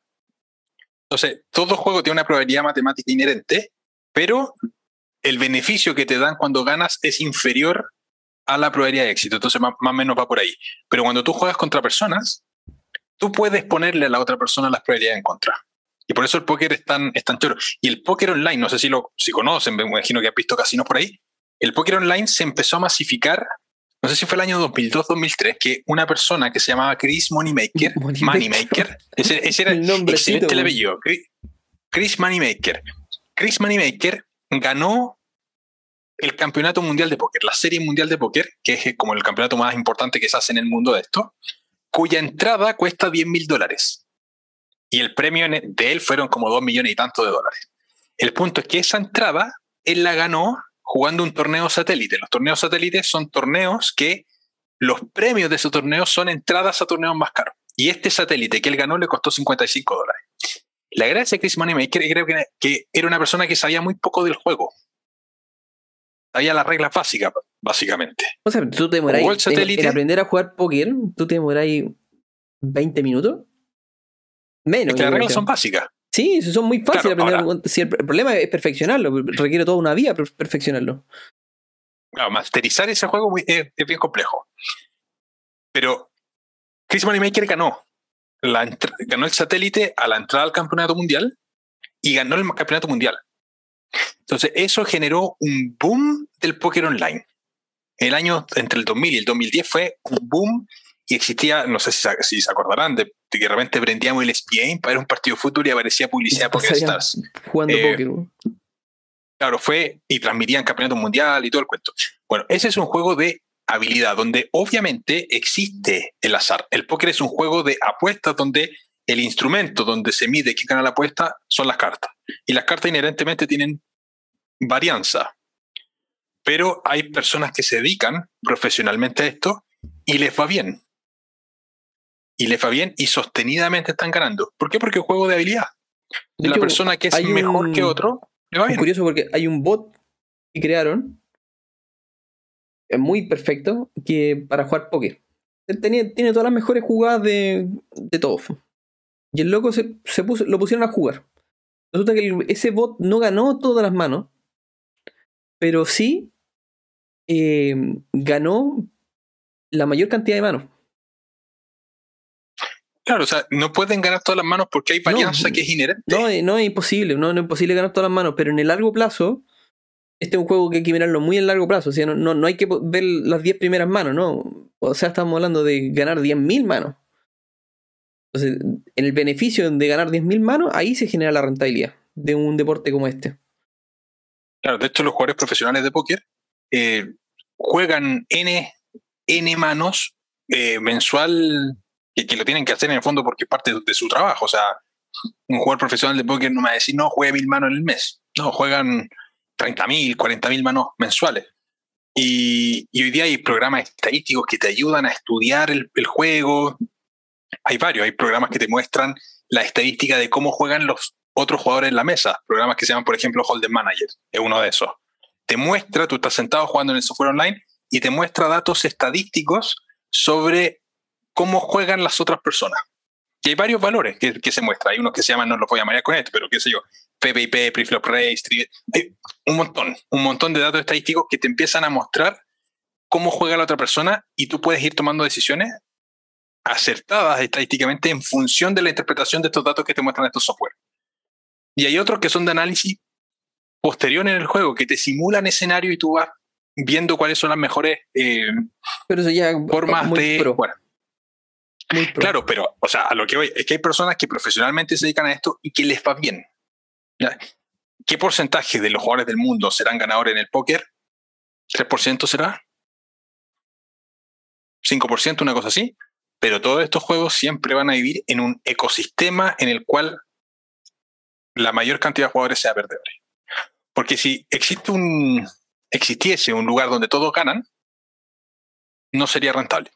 Entonces, todo juego tiene una probabilidad matemática inherente, pero el beneficio que te dan cuando ganas es inferior a la probabilidad de éxito. Entonces, más, o menos va por ahí. Pero cuando tú juegas contra personas, tú puedes ponerle a la otra persona las probabilidades en contra. Y por eso el póker es tan, es tan choro. Y el póker online, no sé si lo si conocen, me imagino que has visto casinos por ahí. El póker online se empezó a masificar no sé si fue el año 2002-2003, que una persona que se llamaba Chris Moneymaker, Moneymaker, ese, era el nombre excelente el apellido, Chris Moneymaker. Chris Moneymaker ganó el campeonato mundial de póker, la serie mundial de póker, que es como el campeonato más importante que se hace en el mundo de esto, cuya entrada cuesta 10 mil dólares. Y el premio de él fueron como 2 millones y tanto de dólares. El punto es que esa entrada él la ganó jugando un torneo satélite. Los torneos satélites son torneos que los premios de ese torneo son entradas a torneos más caros. Y este satélite que él ganó le costó 55 dólares. La gracia de Chris Moneymaker creo que era una persona que sabía muy poco del juego. Sabía las reglas básicas, básicamente. O sea, tú te demoráis en, aprender a jugar póker, tú te demoráis 20 minutos. Menos. Es que las reglas son básicas. Sí, son muy fáciles aprender. si el, problema es perfeccionarlo, requiere toda una vida perfeccionarlo. Claro, masterizar ese juego es, bien complejo. Pero Chris Moneymaker ganó. ganó el satélite a la entrada al campeonato mundial y ganó el campeonato mundial. Entonces, eso generó un boom del póker online. El año entre el 2000 y el 2010 fue un boom y existía, no sé si, se acordarán, de, que de repente prendíamos el SPA para ver un partido de fútbol y aparecía publicidad porque estás Jugando eh, póker. Claro, fue y transmitían campeonato mundial y todo el cuento. Bueno, ese es un juego de habilidad donde obviamente existe el azar. El póker es un juego de apuestas donde el instrumento donde se mide quién gana la apuesta son las cartas. Y las cartas inherentemente tienen varianza. Pero hay personas que se dedican profesionalmente a esto y les va bien y le va bien y sostenidamente están ganando. ¿Por qué? Porque es juego de habilidad. la persona que es mejor que otro le va bien. Es curioso porque hay un bot que crearon muy perfecto que para jugar póker. tiene todas las mejores jugadas de, de todos. Y el loco se, puso, lo pusieron a jugar. Resulta que ese bot no ganó todas las manos, pero sí eh, ganó la mayor cantidad de manos. Claro, o sea, no pueden ganar todas las manos porque hay varianza que es inherente. No, no es imposible, no, es imposible ganar todas las manos, pero en el largo plazo, este es un juego que hay que mirarlo muy en largo plazo, o sea, no, no, hay que ver las 10 primeras manos, ¿no? O sea, estamos hablando de ganar 10.000 manos. Entonces, en el beneficio de ganar 10.000 manos, ahí se genera la rentabilidad de un deporte como este. Claro, de hecho los jugadores profesionales de póker eh, juegan N, N manos eh, mensual que, lo tienen que hacer en el fondo porque es parte de, su trabajo. O sea, un jugador profesional de póker no me va a decir, no, juegue mil manos en el mes. No, juegan 30 mil, 40 mil manos mensuales. Y, hoy día hay programas estadísticos que te ayudan a estudiar el, juego. Hay varios, hay programas que te muestran la estadística de cómo juegan los otros jugadores en la mesa. Programas que se llaman, por ejemplo, Holden Manager, es uno de esos. Te muestra, tú estás sentado jugando en el software online y te muestra datos estadísticos sobre cómo juegan las otras personas. Y hay varios valores que, se muestran. Hay unos que se llaman, no los voy a llamar con esto, pero qué sé yo, PPIP, Preflop Race, un montón, un montón de datos estadísticos que te empiezan a mostrar cómo juega la otra persona y tú puedes ir tomando decisiones acertadas estadísticamente en función de la interpretación de estos datos que te muestran estos software. Y hay otros que son de análisis posterior en el juego, que te simulan escenario y tú vas viendo cuáles son las mejores eh, pero eso ya formas de... Claro, pero, o sea, a lo que voy es que hay personas que profesionalmente se dedican a esto y que les va bien. ¿Qué porcentaje de los jugadores del mundo serán ganadores en el póker? ¿3% será? ¿5%? Una cosa así. Pero todos estos juegos siempre van a vivir en un ecosistema en el cual la mayor cantidad de jugadores sea perdedores. Porque si existe un, existiese un lugar donde todos ganan, no sería rentable.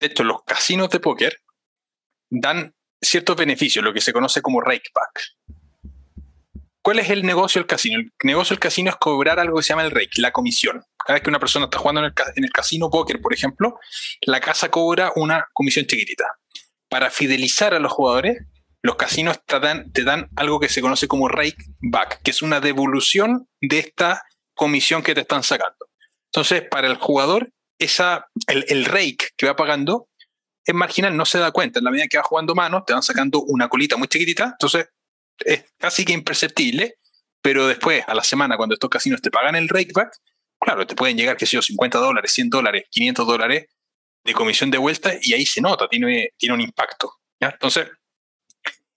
De hecho, los casinos de póker dan ciertos beneficios, lo que se conoce como rakeback. ¿Cuál es el negocio del casino? El negocio del casino es cobrar algo que se llama el rake, la comisión. Cada vez que una persona está jugando en el, casino póker, por ejemplo, la casa cobra una comisión chiquitita. Para fidelizar a los jugadores, los casinos te dan, te dan algo que se conoce como rakeback, que es una devolución de esta comisión que te están sacando. Entonces, para el jugador esa, el, el, rake que va pagando es marginal, no se da cuenta. En la medida que va jugando manos, te van sacando una colita muy chiquitita, entonces es casi que imperceptible, pero después, a la semana, cuando estos casinos te pagan el rakeback, claro, te pueden llegar, qué sé yo, 50 dólares, 100 dólares, 500 dólares de comisión de vuelta y ahí se nota, tiene, tiene un impacto. Entonces,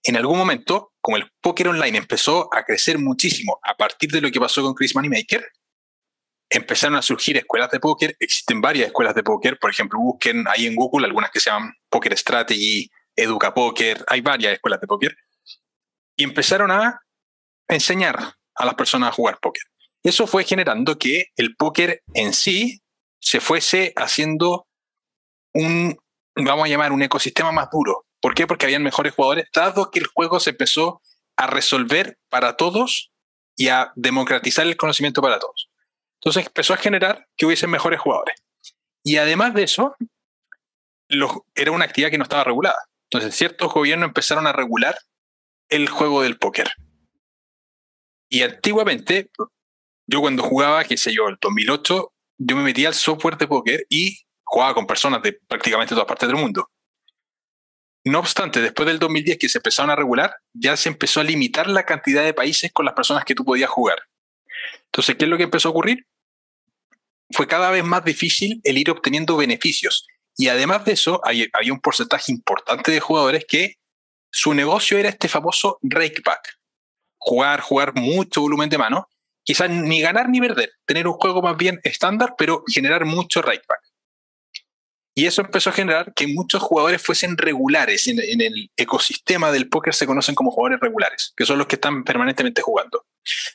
en algún momento, como el póker online empezó a crecer muchísimo a partir de lo que pasó con Chris Moneymaker, empezaron a surgir escuelas de póker. Existen varias escuelas de póker. Por ejemplo, busquen ahí en Google algunas que se llaman Poker Strategy, Educa Poker. Hay varias escuelas de póker. Y empezaron a enseñar a las personas a jugar póker. Eso fue generando que el póker en sí se fuese haciendo un, vamos a llamar, un ecosistema más duro. ¿Por qué? Porque habían mejores jugadores, dado que el juego se empezó a resolver para todos y a democratizar el conocimiento para todos. Entonces empezó a generar que hubiesen mejores jugadores. Y además de eso, era una actividad que no estaba regulada. Entonces ciertos gobiernos empezaron a regular el juego del póker. Y antiguamente, yo cuando jugaba, qué sé yo, el 2008, yo me metía al software de póker y jugaba con personas de prácticamente todas partes del mundo. No obstante, después del 2010 que se empezaron a regular, ya se empezó a limitar la cantidad de países con las personas que tú podías jugar. Entonces, ¿qué es lo que empezó a ocurrir? Fue cada vez más difícil el ir obteniendo beneficios. Y además de eso, había un porcentaje importante de jugadores que su negocio era este famoso rakeback. Jugar, jugar mucho volumen de mano. Quizás ni ganar ni perder. Tener un juego más bien estándar, pero generar mucho rakeback. Y eso empezó a generar que muchos jugadores fuesen regulares. En, el ecosistema del póker se conocen como jugadores regulares, que son los que están permanentemente jugando.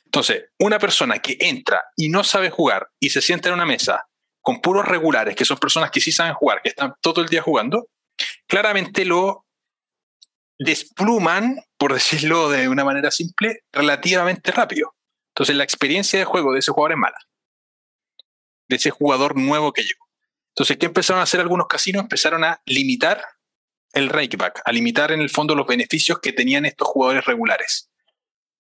Entonces, una persona que entra y no sabe jugar y se sienta en una mesa con puros regulares, que son personas que sí saben jugar, que están todo el día jugando, claramente lo despluman, por decirlo de una manera simple, relativamente rápido. Entonces la experiencia de juego de ese jugador es mala. De ese jugador nuevo que llegó. Entonces, ¿qué empezaron a hacer algunos casinos? Empezaron a limitar el rakeback, a limitar en el fondo los beneficios que tenían estos jugadores regulares.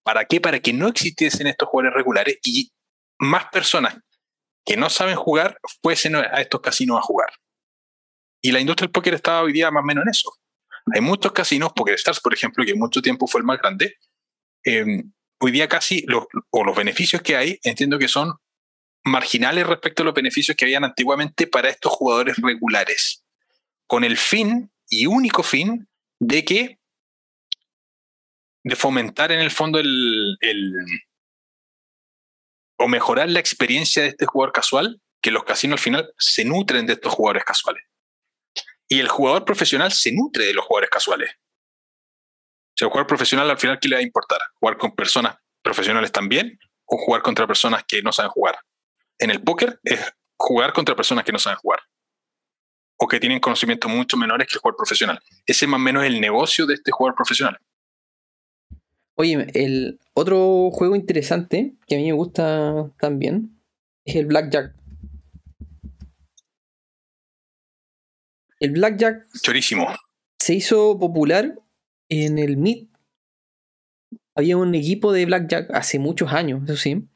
¿Para qué? Para que no existiesen estos jugadores regulares y más personas que no saben jugar fuesen a estos casinos a jugar. Y la industria del póker estaba hoy día más o menos en eso. Hay muchos casinos, Stars, por ejemplo, que mucho tiempo fue el más grande, em, hoy día casi los, o los beneficios que hay, entiendo que son marginales respecto a los beneficios que habían antiguamente para estos jugadores regulares, con el fin y único fin de que de fomentar en el fondo el, o mejorar la experiencia de este jugador casual, que los casinos al final se nutren de estos jugadores casuales. Y el jugador profesional se nutre de los jugadores casuales. O sea, el jugador profesional al final, ¿qué le va a importar? ¿Jugar con personas profesionales también o jugar contra personas que no saben jugar? en el póker es jugar contra personas que no saben jugar o que tienen conocimientos mucho menores que el jugador profesional. Ese es más o menos el negocio de este jugador profesional. Oye, el otro juego interesante que a mí me gusta también es el Blackjack. El Blackjack. Chorísimo. Se hizo popular en el MIT. Había un equipo de Blackjack hace muchos años, eso sí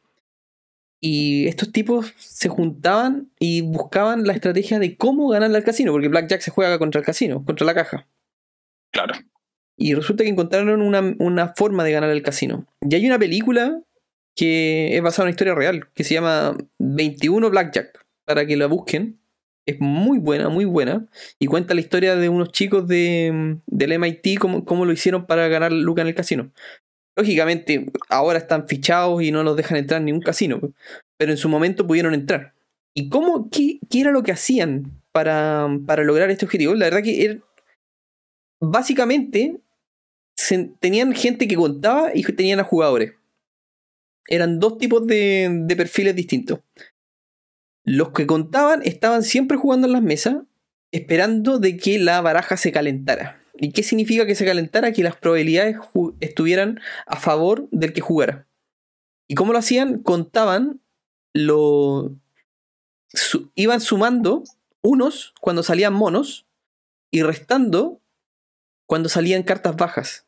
y estos tipos se juntaban y buscaban la estrategia de cómo ganar al casino, porque Blackjack se juega contra el casino, contra la caja. Claro. Y resulta que encontraron una, forma de ganar al casino. Y hay una película que es basada en una historia real, que se llama 21 Blackjack, para que la busquen. Es muy buena, muy buena. Y cuenta la historia de unos chicos de, del MIT, cómo, cómo lo hicieron para ganar Luca en el casino. Lógicamente, ahora están fichados y no los dejan entrar en ningún casino, pero en su momento pudieron entrar. ¿Y cómo, qué, era lo que hacían para, lograr este objetivo? La verdad que era, básicamente tenían gente que contaba y tenían a jugadores. Eran dos tipos de, de perfiles distintos. Los que contaban estaban siempre jugando en las mesas, esperando de que la baraja se calentara. ¿Y qué significa que se calentara? Que las probabilidades estuvieran a favor del que jugara. ¿Y cómo lo hacían? Contaban lo. iban sumando unos cuando salían monos y restando cuando salían cartas bajas.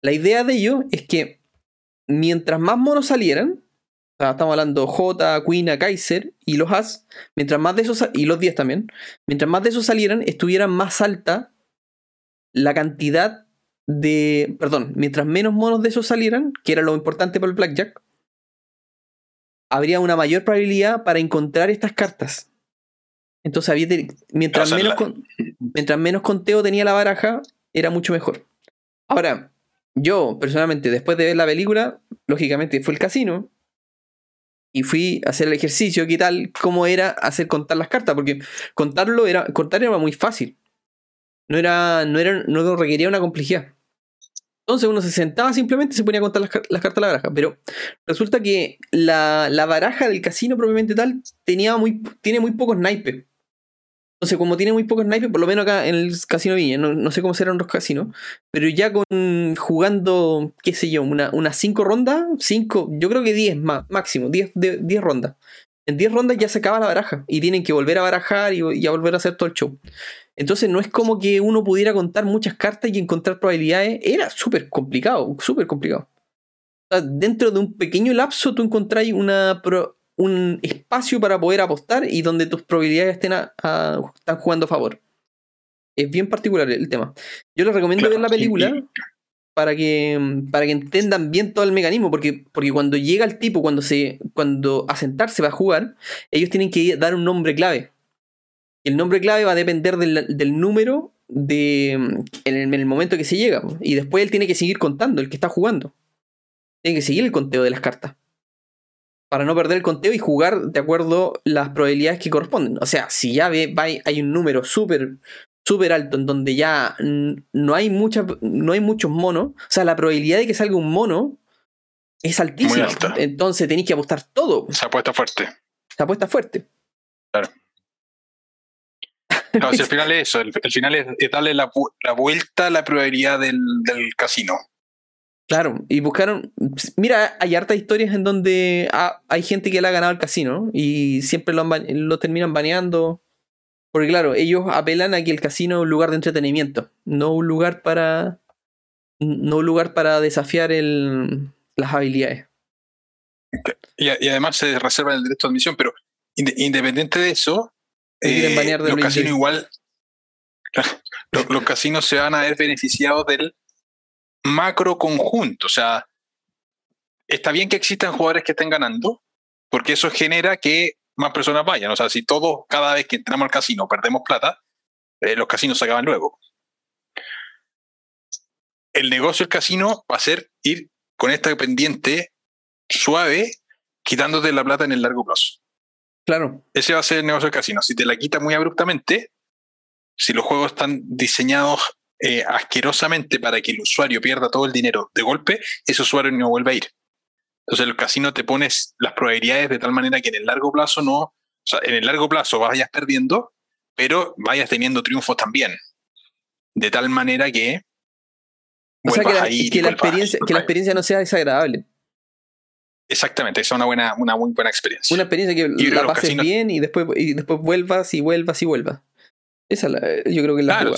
La idea de ello es que mientras más monos salieran, estamos hablando J, Queen, Kaiser y los As, mientras más de esos, y los 10 también, mientras más de esos salieran, estuvieran más alta la cantidad de. Perdón, mientras menos monos de esos salieran, que era lo importante para el Blackjack, habría una mayor probabilidad para encontrar estas cartas. Entonces, había mientras, menos mientras menos conteo tenía la baraja, era mucho mejor. Ahora, yo personalmente, después de ver la película, lógicamente fue el casino y fui a hacer el ejercicio, qué tal, cómo era hacer contar las cartas, porque contarlo era, contar era muy fácil no era, no era, no requería una complejidad. Entonces uno se sentaba simplemente y se ponía a contar las, cartas de la baraja. Pero resulta que la, baraja del casino propiamente tal tenía muy, tiene muy pocos naipes. Entonces, como tiene muy pocos naipes, por lo menos acá en el casino Viña, no, sé cómo serán los casinos, pero ya con jugando, qué sé yo, unas una cinco rondas, cinco, yo creo que 10 más, máximo, 10 rondas. En 10 rondas ya se acaba la baraja y tienen que volver a barajar y, a volver a hacer todo el show. Entonces no es como que uno pudiera contar muchas cartas y encontrar probabilidades. Era súper complicado, súper complicado. dentro de un pequeño lapso tú encontrás una un espacio para poder apostar y donde tus probabilidades estén están jugando a favor. Es bien particular el tema. Yo les recomiendo ver la película para, que, para que entiendan bien todo el mecanismo, porque, porque cuando llega el tipo, cuando, se, cuando a sentarse va a jugar, ellos tienen que dar un nombre clave el nombre clave va a depender del, número de, en, el, momento que se llega. Y después él tiene que seguir contando, el que está jugando. Tiene que seguir el conteo de las cartas. Para no perder el conteo y jugar de acuerdo las probabilidades que corresponden. O sea, si ya ve, hay un número súper súper alto en donde ya no hay, mucha, no hay muchos monos, o sea, la probabilidad de que salga un mono es altísima. Entonces tenéis que apostar todo. Se apuesta fuerte. Se apuesta fuerte. Claro. No, si al final es eso, el, final es, darle la, vuelta a la probabilidad del, casino. Claro, y buscaron. Mira, hay hartas historias en donde hay gente que le ha ganado el casino y siempre lo, lo terminan baneando. Porque, claro, ellos apelan a que el casino es un lugar de entretenimiento, no un lugar para. No un lugar para desafiar el, las habilidades. Y, además se reserva el derecho de admisión, pero independiente de eso, eh, los casinos igual, los, casinos se van a ver beneficiados del macro conjunto. O sea, está bien que existan jugadores que estén ganando, porque eso genera que más personas vayan. O sea, si todos, cada vez que entramos al casino, perdemos plata, eh, los casinos se acaban luego. El negocio del casino va a ser ir con esta pendiente suave, quitándote la plata en el largo plazo. Claro. Ese va a ser el negocio del casino. Si te la quita muy abruptamente, si los juegos están diseñados eh, asquerosamente para que el usuario pierda todo el dinero de golpe, ese usuario no vuelve a ir. Entonces el casino te pones las probabilidades de tal manera que en el largo plazo no, o sea, en el largo plazo vayas perdiendo, pero vayas teniendo triunfos también. De tal manera que... O sea, que la, que la experiencia, que la experiencia no sea desagradable. Exactamente, esa es una, buena, una muy buena experiencia. Una experiencia que la pases bien y después, y después vuelvas y vuelvas y vuelvas. Esa yo creo que es la Claro,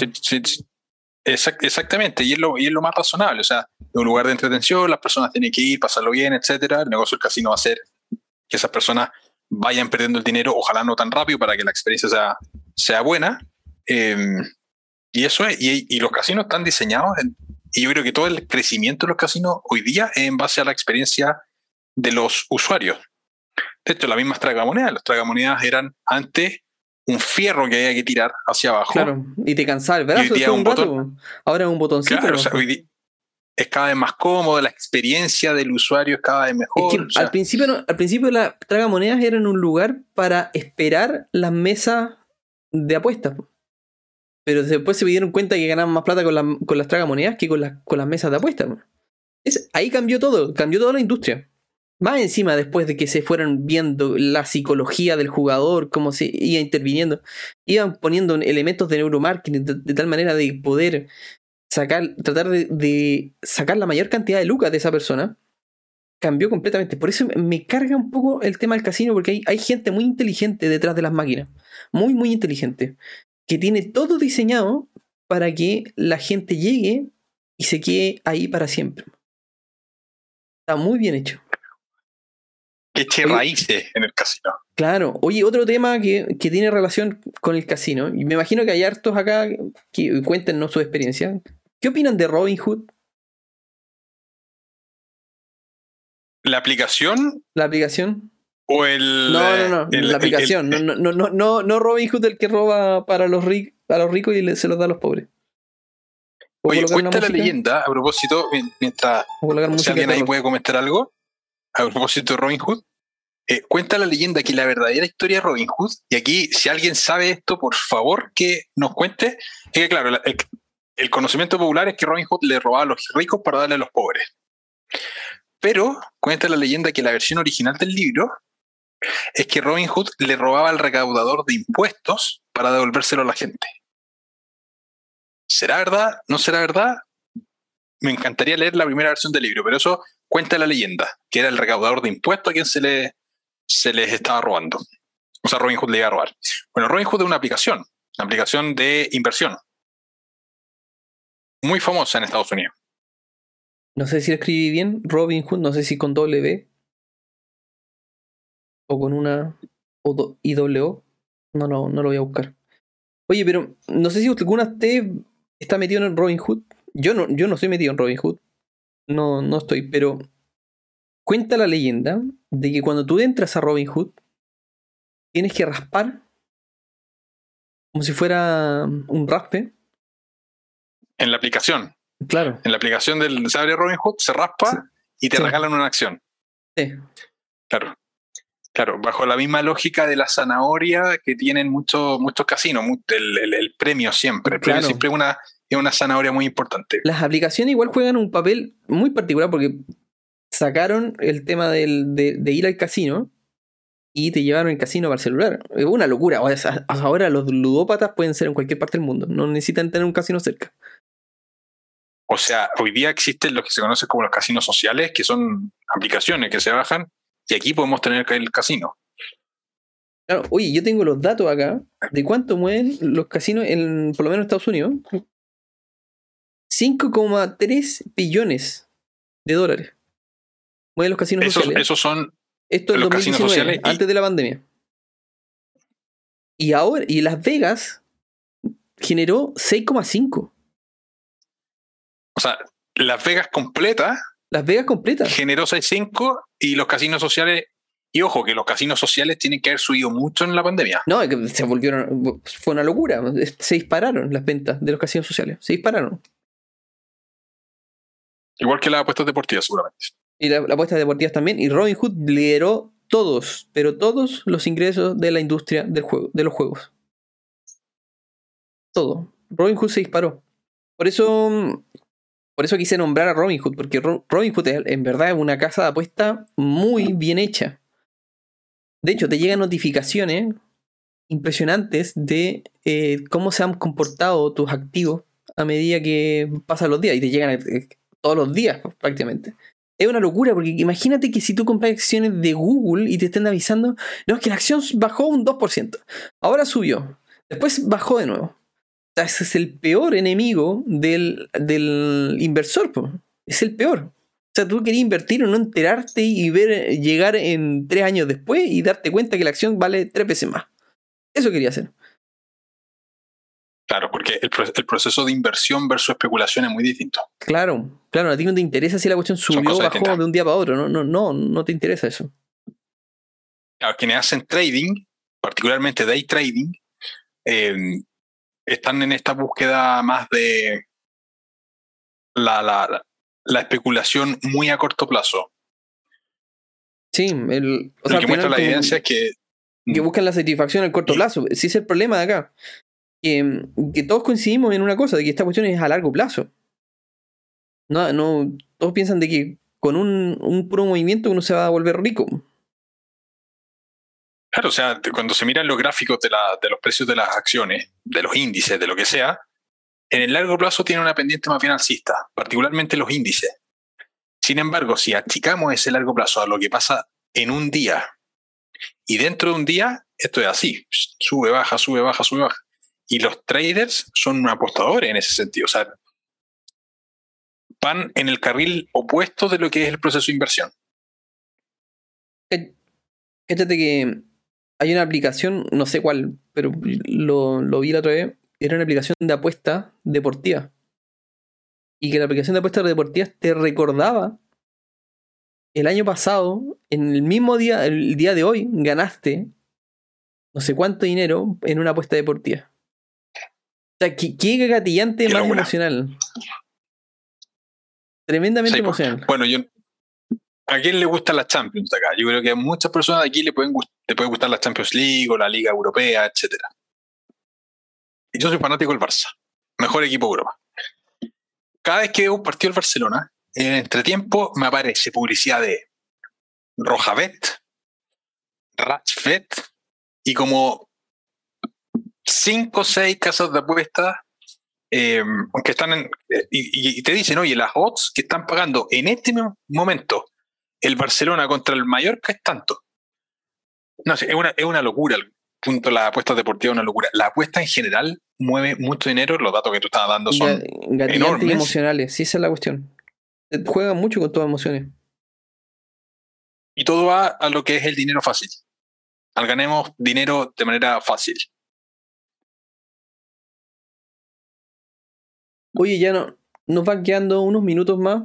exactamente, y es, lo, y es lo más razonable. O sea, un lugar de entretención, las personas tienen que ir, pasarlo bien, etcétera. El negocio del casino va a ser que esas personas vayan perdiendo el dinero, ojalá no tan rápido para que la experiencia sea, sea buena. Em, y eso es, y, y, los casinos están diseñados, y yo creo que todo el crecimiento de los casinos hoy día es en base a la experiencia de los usuarios. De hecho, las mismas tragamonedas, las tragamonedas eran antes un fierro que había que tirar hacia abajo. Claro, y te cansaba el brazo. un botón. Ahora es un botoncito. Claro, es cada vez más cómodo, la experiencia del usuario es cada vez mejor. al, principio al principio las tragamonedas eran un lugar para esperar las mesas de apuestas. Pero después se dieron cuenta que ganaban más plata con, con las tragamonedas que con, con las mesas de apuestas. Es, ahí cambió todo, cambió toda la industria. Más encima, después de que se fueran viendo la psicología del jugador, cómo se iba interviniendo, iban poniendo elementos de neuromarketing de, tal manera de poder sacar, tratar de, sacar la mayor cantidad de lucas de esa persona, cambió completamente. Por eso me carga un poco el tema del casino, porque hay, hay gente muy inteligente detrás de las máquinas, muy, muy inteligente, que tiene todo diseñado para que la gente llegue y se quede ahí para siempre. Está muy bien hecho eche raíces en el casino. Claro. Oye, otro tema que, tiene relación con el casino, y me imagino que hay hartos acá que cuéntenos su experiencia. ¿Qué opinan de Robin Hood? ¿La aplicación? ¿La aplicación? ¿O el.? No, no, no. la aplicación. no, no, no, no, no Robin Hood el que roba para los, a los ricos y se los da a los pobres. Oye, cuenta la leyenda, a propósito, mientras si alguien ahí puede comentar algo, a propósito de Robin Hood, eh, cuenta la leyenda que la verdadera historia de Robin Hood, y aquí si alguien sabe esto, por favor que nos cuente, es que claro, el conocimiento popular es que Robin Hood le robaba a los ricos para darle a los pobres. Pero cuenta la leyenda que la versión original del libro es que Robin Hood le robaba al recaudador de impuestos para devolvérselo a la gente. ¿Será verdad? ¿No será verdad? Me encantaría leer la primera versión del libro, pero eso cuenta la leyenda, que era el recaudador de impuestos a quien se, le, se les estaba robando. O sea, Robin Hood le iba a robar. Bueno, Robin Hood es una aplicación, una aplicación de inversión. Muy famosa en Estados Unidos. No sé si escribí bien, Robin Hood, no sé si con W o con una o IWO. No, no, no lo voy a buscar. Oye, pero no sé si alguna de ustedes está metido en Robin Hood. Yo no, yo no estoy metido en Robin Hood. No, no estoy, pero cuenta la leyenda de que cuando tú entras a Robin Hood, tienes que raspar como si fuera un raspe. En la aplicación. Claro. En la aplicación del se abre Robin Hood, se raspa y te regalan una acción. Sí. Claro. Claro, bajo la misma lógica de la zanahoria que tienen muchos muchos casinos, el, premio siempre. El premio siempre es una, es una zanahoria muy importante. Las aplicaciones igual juegan un papel muy particular porque sacaron el tema del, de, ir al casino y te llevaron el casino para el celular. Es una locura. Ahora los ludópatas pueden ser en cualquier parte del mundo. No necesitan tener un casino cerca. O sea, hoy día existen lo que se conoce como los casinos sociales, que son aplicaciones que se bajan y aquí podemos tener el casino. Claro, oye, yo tengo los datos acá de cuánto mueven los casinos, en, por lo menos en Estados Unidos. 5,3 billones de dólares. Mueven los casinos sociales. Esos son Esto es los casinos sociales antes de la pandemia. Y ahora, y Las Vegas generó 6,5. O sea, Las Vegas completa. Las Vegas completa. Generó 6,5 y los casinos sociales. Y ojo, que los casinos sociales tienen que haber subido mucho en la pandemia. No, se volvieron. Fue una locura. Se dispararon las ventas de los casinos sociales. Se dispararon. Igual que las apuestas deportivas, seguramente. Y las apuestas deportivas también. Y Robin Hood lideró todos, pero todos los ingresos de la industria del juego, de los juegos. Todo. Robin Hood se disparó. Por eso por eso quise nombrar a Robin Hood, porque Robin Hood en verdad es una casa de apuesta muy bien hecha. De hecho, te llegan notificaciones impresionantes de eh, cómo se han comportado tus activos a medida que pasan los días y te llegan eh, todos los días prácticamente. Es una locura porque imagínate que si tú compras acciones de Google y te estén avisando, no, es que la acción bajó un 2%, ahora subió, después bajó de nuevo ese es el peor enemigo del, inversor. Es el peor. O sea, tú querías invertir o no enterarte y ver llegar en tres años después y darte cuenta que la acción vale tres veces más. Eso quería hacer. Claro, porque el, proceso de inversión versus especulación es muy distinto. Claro, claro, a ti no te interesa si la cuestión subió o bajó de un día para otro. No, no, no, no te interesa eso. Claro, quienes hacen trading, particularmente day trading, eh, están en esta búsqueda más de la, la, la especulación muy a corto plazo. Sí, el, o sea, que muestra la evidencia es que... Que buscan la satisfacción a corto plazo. Sí es el problema de acá. Que, que, todos coincidimos en una cosa, de que esta cuestión es a largo plazo. No, no, todos piensan de que con un, un puro movimiento uno se va a volver rico. O sea, cuando se miran los gráficos de, la, de los precios de las acciones, de los índices, de lo que sea, en el largo plazo tiene una pendiente más bien alcista, particularmente los índices. Sin embargo, si achicamos ese largo plazo a lo que pasa en un día, y dentro de un día, esto es así, sube, baja, sube, baja, sube, baja. Y los traders son apostadores en ese sentido, o sea, van en el carril opuesto de lo que es el proceso de inversión. Fíjate que hay una aplicación, no sé cuál, pero lo, lo vi la otra vez. Era una aplicación de apuesta deportiva. Y que la aplicación de apuestas deportivas te recordaba el año pasado, en el mismo día, el día de hoy, ganaste no sé cuánto dinero en una apuesta deportiva. O sea, qué, qué gatillante más emocional. Tremendamente emocional. Bueno, yo, ¿A quién le gusta la Champions acá? Yo creo que a muchas personas de aquí le pueden, le puede gustar la Champions League o la Liga Europea, etc. Yo soy fanático del Barça, mejor equipo de Europa. cada vez que veo un partido del Barcelona, en entretiempo me aparece publicidad de Rojabet, Ratchfet y como cinco o seis casas de apuestas eh, que están en, y, y, te dicen, oye, las odds que están pagando en este momento el Barcelona contra el Mallorca es tanto. No sé, es una, es una locura. El punto de las apuestas deportivas es una locura. La apuesta en general mueve mucho dinero. Los datos que tú estabas dando son enormes. y emocionales. Sí, esa es la cuestión. Juegan mucho con todas emociones. Y todo va a lo que es el dinero fácil. Al ganemos dinero de manera fácil. Oye, ya no, nos van quedando unos minutos más.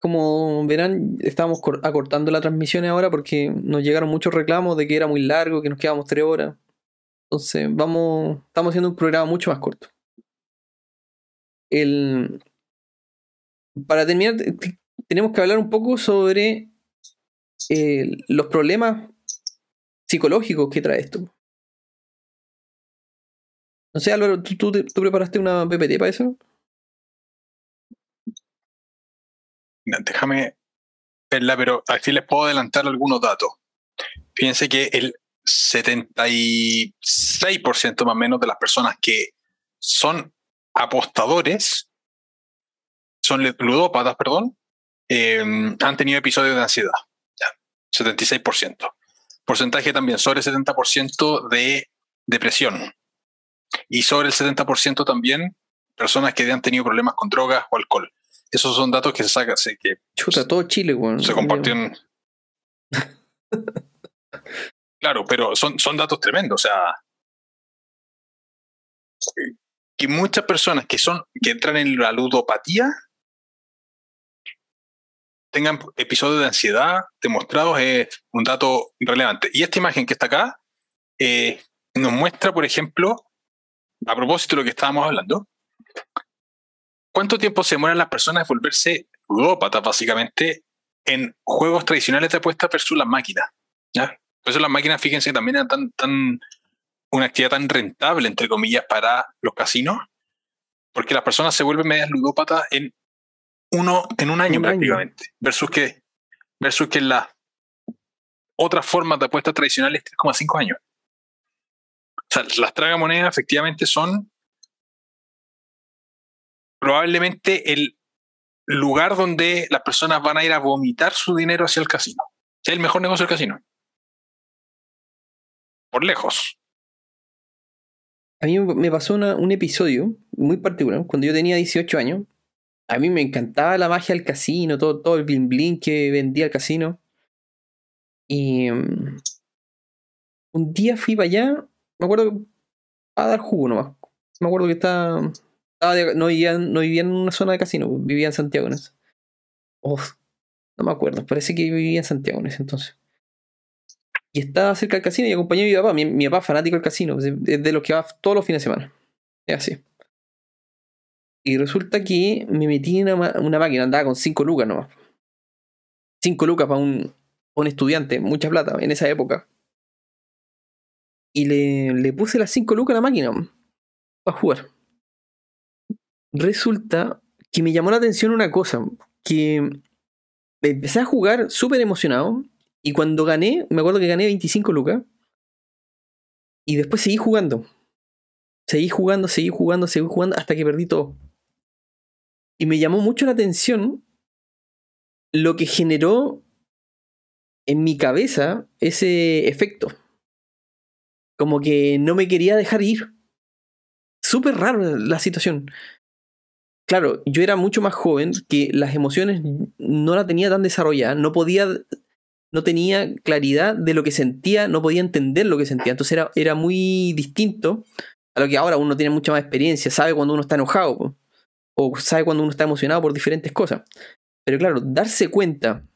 Como verán, estamos acortando las transmisiones ahora porque nos llegaron muchos reclamos de que era muy largo, que nos quedábamos tres horas. Entonces, vamos, estamos haciendo un programa mucho más corto. El, para terminar, tenemos que hablar un poco sobre eh, los problemas psicológicos que trae esto. No sé, Álvaro, ¿tú, tú, tú preparaste una PPT para eso? Déjame verla, pero así les puedo adelantar algunos datos. Fíjense que el 76% más o menos de las personas que son apostadores, son ludópatas, perdón, eh, han tenido episodios de ansiedad. Ya, 76%. Porcentaje también sobre el 70% de depresión. Y sobre el 70% también personas que han tenido problemas con drogas o alcohol. Esos son datos que se sacan, que Chuta, todo Chile, Se compartieron. claro, pero son, son datos tremendos. O sea, que muchas personas que son que entran en la ludopatía tengan episodios de ansiedad demostrados es un dato relevante. Y esta imagen que está acá eh, nos muestra, por ejemplo, a propósito de lo que estábamos hablando, ¿Cuánto tiempo se demoran las personas en volverse ludópatas, básicamente, en juegos tradicionales de apuestas versus las máquinas? ¿ya? Por eso las máquinas, fíjense, también eran tan, tan, una actividad tan rentable, entre comillas, para los casinos, porque las personas se vuelven medias ludópatas en, uno, en un año prácticamente, versus que, versus que las otras formas de apuestas tradicionales 3,5 años. O sea, las tragamonedas efectivamente son probablemente el lugar donde las personas van a ir a vomitar su dinero hacia el casino. Es el mejor negocio del casino. Por lejos. A mí me pasó un episodio muy particular. Cuando yo tenía 18 años, a mí me encantaba la magia del casino, todo, todo el bling bling que vendía el casino. Y um, un día fui para allá, me acuerdo, a dar jugo nomás. Me acuerdo que estaba no, vivía, no vivía en una zona de casino, vivía en Santiago en ese. no me acuerdo, parece que vivía en Santiago en ese entonces. Y estaba cerca del casino y acompañé a mi papá. Mi, papá fanático del casino, es de, los que va todos los fines de semana. Es así. Y resulta que me metí en una, máquina, andaba con 5 lucas nomás. 5 lucas para un, un estudiante, mucha plata en esa época. Y le, le puse las 5 lucas a la máquina para jugar resulta que me llamó la atención una cosa, que empecé a jugar súper emocionado y cuando gané, me acuerdo que gané 25 lucas y después seguí jugando. Seguí jugando, seguí jugando, seguí jugando hasta que perdí todo. Y me llamó mucho la atención lo que generó en mi cabeza ese efecto. Como que no me quería dejar ir. Súper raro la situación claro, yo era mucho más joven, que las emociones no la tenía tan desarrollada, no podía, no tenía claridad de lo que sentía, no podía entender lo que sentía. Entonces era, era muy distinto a lo que ahora uno tiene mucha más experiencia, sabe cuando uno está enojado, o sabe cuando uno está emocionado por diferentes cosas. Pero claro, darse cuenta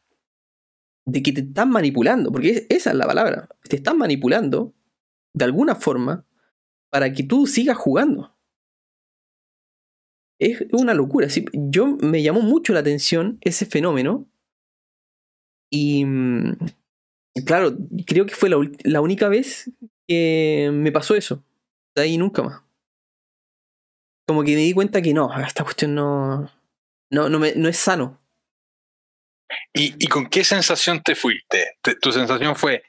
de que te están manipulando, porque esa es la palabra, te están manipulando de alguna forma para que tú sigas jugando es una locura. Yo me llamó mucho la atención ese fenómeno. Y mm, claro, creo que fue la, única vez que me pasó eso. De ahí nunca más. Como que me di cuenta que no, esta cuestión no. No, no, me, no es sano. ¿Y, ¿Y, con qué sensación te fuiste? ¿Tu sensación fue,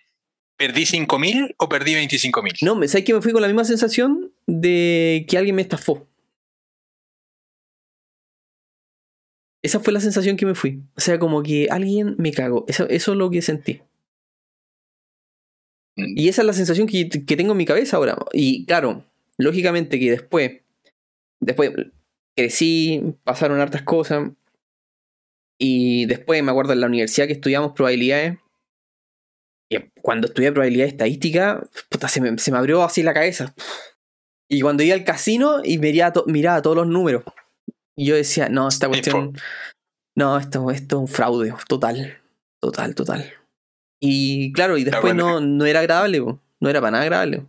perdí 5.000 o perdí 25.000? No, ¿sabes que me fui con la misma sensación de que alguien me estafó? Esa fue la sensación que me fui. O sea, como que alguien me cagó. Eso, eso es lo que sentí. Mm. Y esa es la sensación que, que, tengo en mi cabeza ahora. Y claro, lógicamente que después, después crecí, pasaron hartas cosas. Y después me acuerdo en la universidad que estudiamos probabilidades. Y cuando estudié probabilidad estadística, puta, se, me, se me abrió así la cabeza. Y cuando iba al casino y miraba, miraba todos los números. Y yo decía, no, esta cuestión. No, esto, esto es un fraude, total. Total, total. Y claro, y después no, no era agradable, no era para nada agradable.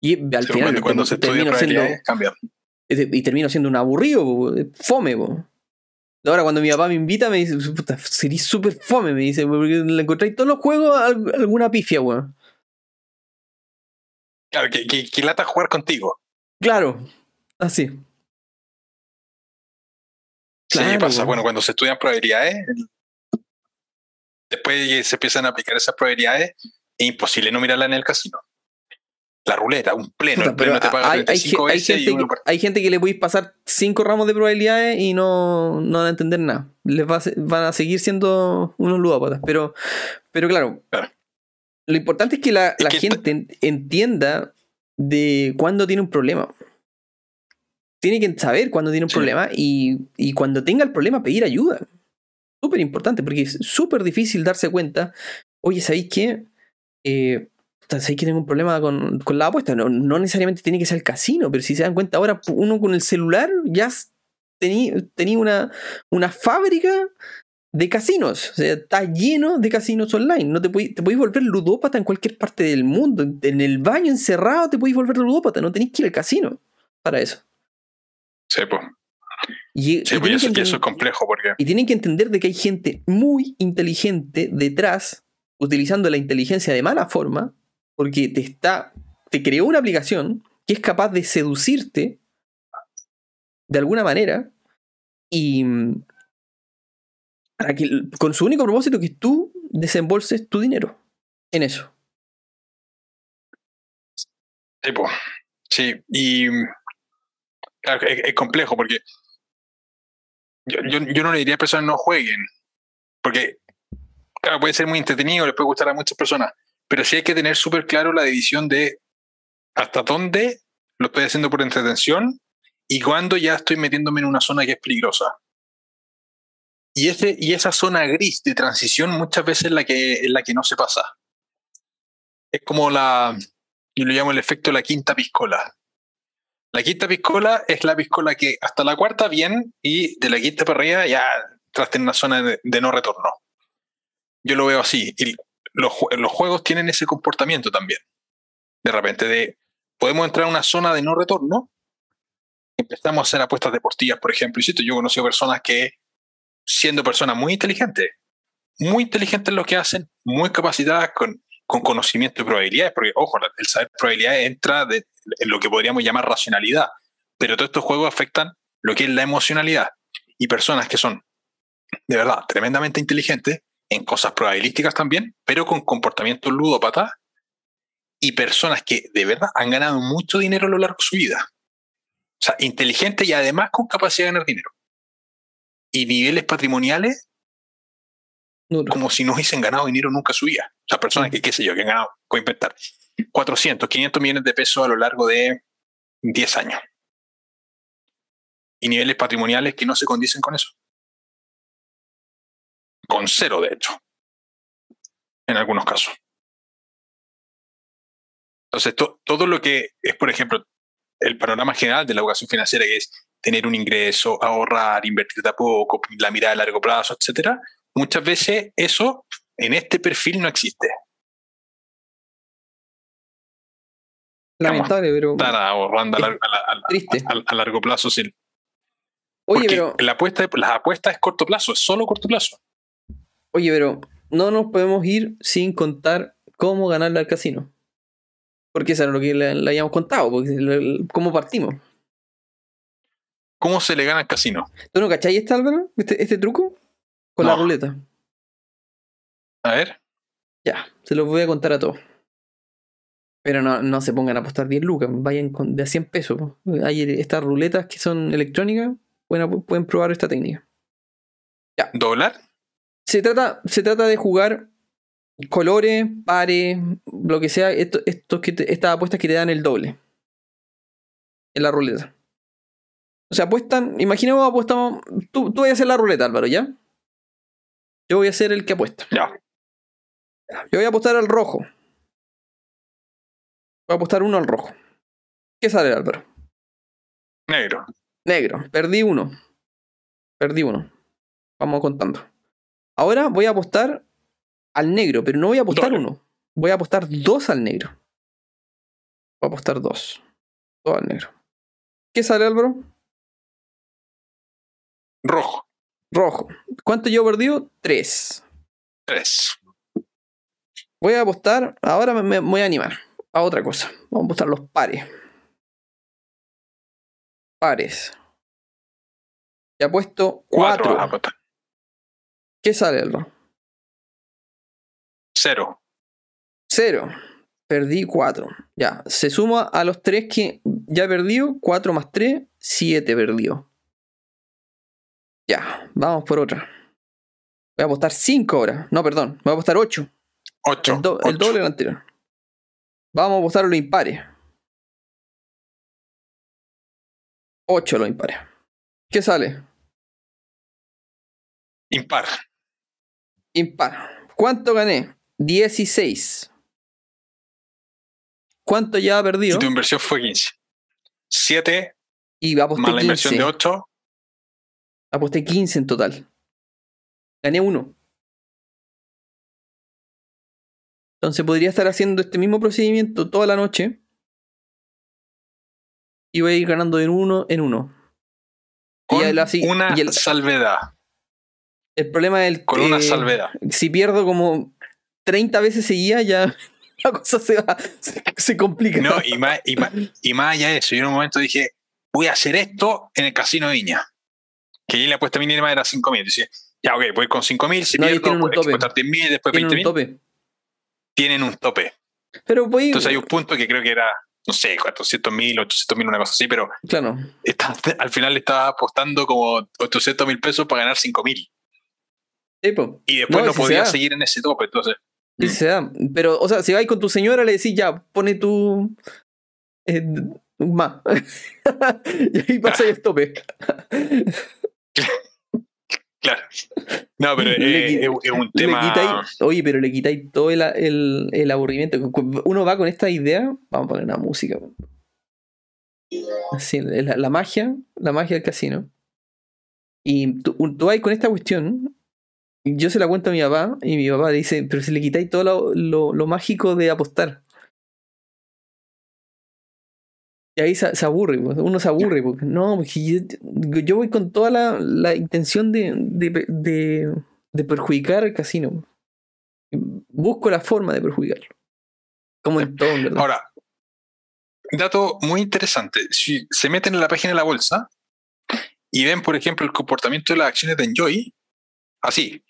Y al final cuando se termino siendo, y termino siendo un aburrido, fome. Ahora cuando mi papá me invita me dice, puta, sería súper fome, me dice, porque le encontráis todos los juegos alguna pifia, weón. Claro, que, que, que lata jugar contigo. Claro, así. Sí, pasa. Bueno, cuando se estudian probabilidades, después se empiezan a aplicar esas probabilidades, es imposible no mirarla en el casino. La ruleta, un pleno, el pleno te paga hay, hay, gente que, hay gente que le podéis pasar cinco ramos de probabilidades y no, no van a entender nada. Les van a seguir siendo unos ludópatas. Pero, pero claro, lo importante es que la, la gente entienda de cuándo tiene un problema tiene que saber cuando tiene un problema y, y, cuando tenga el problema pedir ayuda. Súper importante, porque es súper difícil darse cuenta, oye, ¿sabéis qué? Eh, ¿Sabéis que tengo un problema con, con la apuesta? No, no, necesariamente tiene que ser el casino, pero si se dan cuenta ahora, uno con el celular ya tenía, tenía una, una fábrica de casinos. O sea, está lleno de casinos online. No te podéis, te podéis volver ludópata en cualquier parte del mundo. En el baño encerrado te podéis volver ludópata. No tenéis que ir al casino para eso. Sí, pues. Y, sí, pues eso, es complejo porque... Y tienen que entender de que hay gente muy inteligente detrás, utilizando la inteligencia de mala forma, porque te está. te creó una aplicación que es capaz de seducirte de alguna manera y para que, con su único propósito que tú desembolses tu dinero en eso. Sí, pues. Sí, y es, complejo porque yo, yo, no le diría a personas no jueguen, porque claro, puede ser muy entretenido, les puede gustar a muchas personas, pero sí hay que tener súper claro la división de hasta dónde lo estoy haciendo por entretención y cuándo ya estoy metiéndome en una zona que es peligrosa. Y, ese, y esa zona gris de transición muchas veces es la que, es la que no se pasa. Es como la, yo lo llamo el efecto de la quinta piscola. La quinta piscola es la piscola que hasta la cuarta bien y de la quinta para arriba ya entraste en una zona de, no retorno. Yo lo veo así. Y los, juegos tienen ese comportamiento también. De repente, de podemos entrar a una zona de no retorno. Empezamos a hacer apuestas deportivas, por ejemplo. Y yo he conocido personas que, siendo personas muy inteligentes, muy inteligentes en lo que hacen, muy capacitadas con con conocimiento de probabilidades, porque, ojo, el saber probabilidades entra en lo que podríamos llamar racionalidad, pero todos estos juegos afectan lo que es la emocionalidad. Y personas que son, de verdad, tremendamente inteligentes en cosas probabilísticas también, pero con comportamiento ludópata, y personas que de verdad han ganado mucho dinero a lo largo de su vida. O sea, inteligentes y además con capacidad de ganar dinero. Y niveles patrimoniales como si no hubiesen ganado dinero nunca su vida. O sea, personas que, qué sé yo, que han ganado, voy a inventar, 400, 500 millones de pesos a lo largo de 10 años. Y niveles patrimoniales que no se condicen con eso. Con cero, de hecho. En algunos casos. Entonces, todo lo que es, por ejemplo, el panorama general de la educación financiera, que es tener un ingreso, ahorrar, invertir de a poco, la mirada a largo plazo, etcétera, muchas veces eso en este perfil no existe. Lamentable, pero. Estar ahorrando a, a, largo plazo, sí. Oye, pero. La apuesta, la apuesta es corto plazo, es solo corto plazo. Oye, pero no nos podemos ir sin contar cómo ganarle al casino. Porque eso era lo que le, habíamos contado, porque, cómo partimos. ¿Cómo se le gana al casino? ¿Tú no cacháis este, Álvaro? ¿Este, este truco? Con la ruleta. A ver. Ya, se los voy a contar a todos. Pero no, no se pongan a apostar 10 lucas, vayan con, de a 100 pesos. Hay estas ruletas que son electrónicas, pueden, probar esta técnica. ¿Dólar? Se trata, se trata de jugar colores, pares, lo que sea, esto, estos que te- estas apuestas que te dan el doble en la ruleta. O sea, apuestan, imaginemos apostamos, tú, tú vas a hacer la ruleta, Álvaro, ¿ya? Yo voy a ser el que apuesta. Ya. Yo voy a apostar al rojo. Voy a apostar uno al rojo. ¿Qué sale, Álvaro? Negro. Negro. Perdí uno. Perdí uno. Vamos contando. Ahora voy a apostar al negro, pero no voy a apostar uno. Voy a apostar dos al negro. Voy a apostar dos. Dos al negro. ¿Qué sale, Álvaro? Rojo. Rojo. ¿Cuánto yo perdido? Tres. Tres. Voy a apostar. Ahora me, me voy a animar a otra cosa. Vamos a apostar los pares. Pares. Te apuesto Cuatro. cuatro. vas a apostar. ¿Qué sale, Álvaro? Cero. Cero. Perdí cuatro. Ya. Se suma a los tres que ya he perdido. Cuatro más tres. Siete perdido. Ya. Vamos por otra. Voy a apostar cinco ahora. No, perdón. Voy a apostar ocho. Ocho. El, do- el doble del anterior. Vamos a a los impares. 8 los impares. ¿Qué sale? Impar. Impar. ¿Cuánto gané? 16. ¿Cuánto ya ha perdido? Y tu inversión fue 15. 7 Y aposté más la inversión 15. de 8. Aposté 15 en total. Gané 1. Entonces podría estar haciendo este mismo procedimiento toda la noche. Y voy a ir ganando en uno en uno. Con una salvedad. El problema es el Con una salvedad. Si pierdo como 30 veces seguía, ya la cosa se va, se, complica. No, y más, y, más, y más allá de eso, yo en un momento dije, voy a hacer esto en el casino de Viña. Que ahí la apuesta mínima era 5.000. Dice, ya, ok, voy con 5.000, si no, pierdo, puedo exportar 10.000, después 20.000. Tienen un tope. Pero voy, Entonces hay un punto que creo que era, no sé, 400 mil, 800 mil, una cosa así, pero claro. está- al final le estaba apostando como 800 mil pesos para ganar 5 mil. Y después No, no, si podía seguir en ese tope. Entonces, Mm. se da. Pero, o sea, si vais con tu señora, le decís ya, pone tu. eh, más. y ahí pasa el tope. claro. No, pero eh, es, es un tema. quitáis- oye, pero le quitáis todo el, el, el aburrimiento. Uno va con esta idea, vamos a poner una música. Así, la, la magia, la magia del casino. Y tú, tú vas con esta cuestión, yo se la cuento a mi papá, y mi papá dice, pero si le quitáis todo lo, lo- lo mágico de apostar. Y ahí se, se aburre, pues, uno se aburre, porque no, porque yo, yo voy con toda la, la intención de, de, de, de perjudicar al casino. Busco la forma de perjudicarlo. Como en todo, ¿verdad? Ahora, dato muy interesante. Si se meten en la página de la bolsa y ven, por ejemplo, el comportamiento de las acciones de Enjoy, así.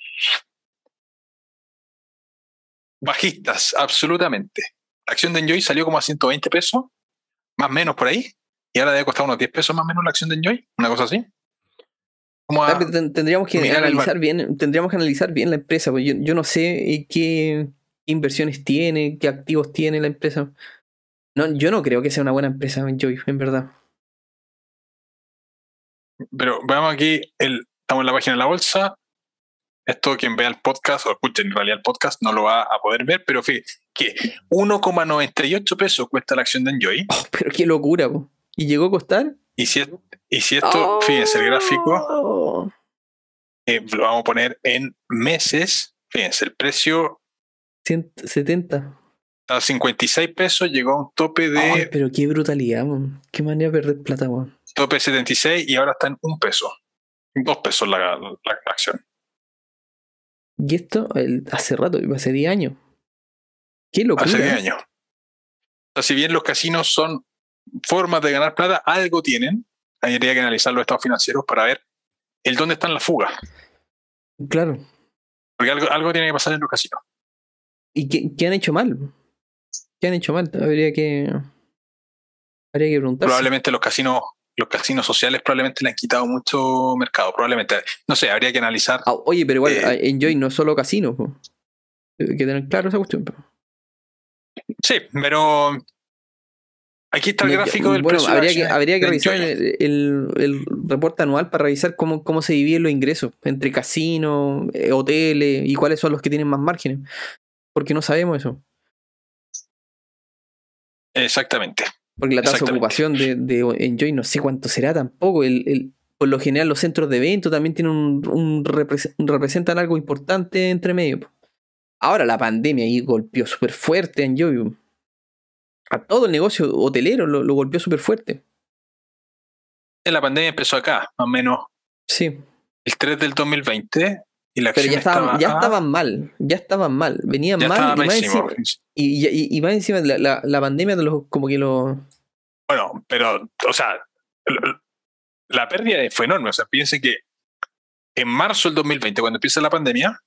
Bajistas, absolutamente. La acción de Enjoy salió como a 120 pesos, más o menos por ahí, y ahora debe costar unos 10 pesos más o menos la acción de Enjoy, una cosa así. Como a- tendríamos que el analizar bien, tendríamos que analizar bien la empresa, porque yo, yo no sé eh, qué inversiones tiene, qué activos tiene la empresa. No, yo no creo que sea una buena empresa, Joy, en verdad. Pero veamos aquí, el, estamos en la página de la bolsa. Esto quien vea el podcast o escuche en realidad el podcast no lo va a poder ver, pero fíjate que 1,98 pesos cuesta la acción de Enjoy. Oh, pero qué locura, po. ¿Y llegó a costar? Y si, es- y si esto, fíjense, el gráfico Oh, eh, lo vamos a poner en meses. Fíjense, el precio 170. está a 56 pesos, llegó a un tope de Ay, pero qué brutalidad, man. Qué manera de perder plata, man. tope de 76 y ahora está en un peso. Dos pesos la, la- la acción. Y esto el- hace rato, hace 10 años. Qué locura. Hace 10 años. O sea, si bien los casinos son formas de ganar plata, algo tienen. habría que analizar los estados financieros para ver el dónde están las fugas. Claro. Porque algo, algo tiene que pasar en los casinos. ¿Y qué, qué han hecho mal? ¿Qué han hecho mal? Habría que. Habría que preguntar. Probablemente los casinos, los casinos sociales probablemente le han quitado mucho mercado. Probablemente. No sé, habría que analizar. Ah, oye, pero igual, Eh, Enjoy no es solo casinos. po. Hay que tener claro esa cuestión. Sí, pero aquí está el gráfico del bueno, precio habría que, habría que revisar Enjoy. el, el, el reporte anual para revisar cómo, cómo se dividen los ingresos entre casinos, eh, hoteles y cuáles son los que tienen más márgenes. Porque no sabemos eso. Exactamente. Porque la tasa de ocupación de, de Enjoy no sé cuánto será tampoco. El, el- por lo general los centros de evento también tienen un, un repres- representan algo importante entre medio. Ahora la pandemia ahí golpeó súper fuerte a Enjoy. A todo el negocio hotelero lo, lo golpeó súper fuerte. La pandemia empezó acá, más o menos Sí. el 3 del 2020 y la Pero ya estaban, estaba ya a- estaban mal, ya estaban mal, venían ya mal y más, encima, y, y- y más encima la, la- la pandemia de los, como que los Bueno, pero, o sea, la pérdida fue enorme. O sea, piensen que en marzo del 2020, cuando empieza la pandemia,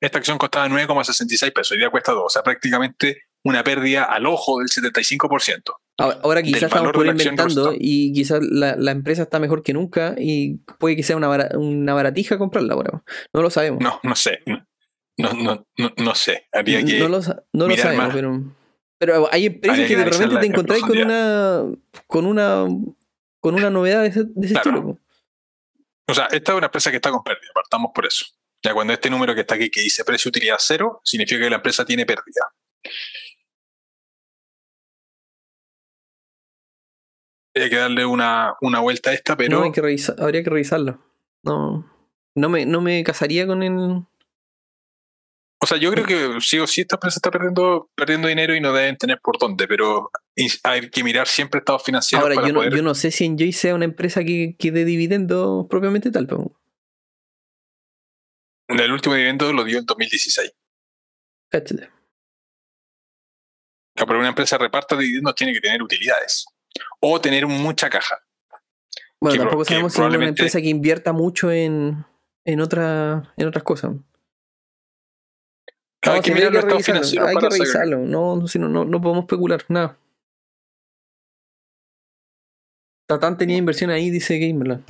esta acción costaba 9,66 pesos, hoy día cuesta 2. O sea, prácticamente una pérdida al ojo del 75%. Ahora, ahora quizás estamos acción inventando y quizás la, la empresa está mejor que nunca y puede que sea una, una baratija comprarla ahora. No lo sabemos. No, no sé. No, no, no, no sé. Habría que. No lo, no sabemos, más. pero, pero hay empresas Habría que de repente te en encontráis con una con una con una novedad de ese, de ese Claro. estilo. O sea, esta es una empresa que está con pérdida, partamos por eso. Ya cuando este número que está aquí que dice precio utilidad cero, significa que la empresa tiene pérdida. Hay que darle una, una vuelta a esta, pero No, hay que revisar, habría que revisarlo. No, no me, no me casaría con el. O sea, yo creo que sí o sí esta empresa está perdiendo, perdiendo dinero y no deben tener por dónde, pero hay que mirar siempre estados financieros Ahora, para yo no, poder. yo no sé si Enjoy sea una empresa que, que dé dividendos propiamente tal. po. El último dividendo lo dio en 2016. Cáchate. Que para una empresa reparta dividendos tiene que tener utilidades o tener mucha caja. Bueno, Que tampoco que sabemos si es una empresa que invierta mucho en, en, otra, en otras cosas. hay No, que mirar los estados revisarlo, financieros hay que revisarlo. No, no, no, no podemos especular, nada. Tatán tenía inversión ahí, dice Gamerland.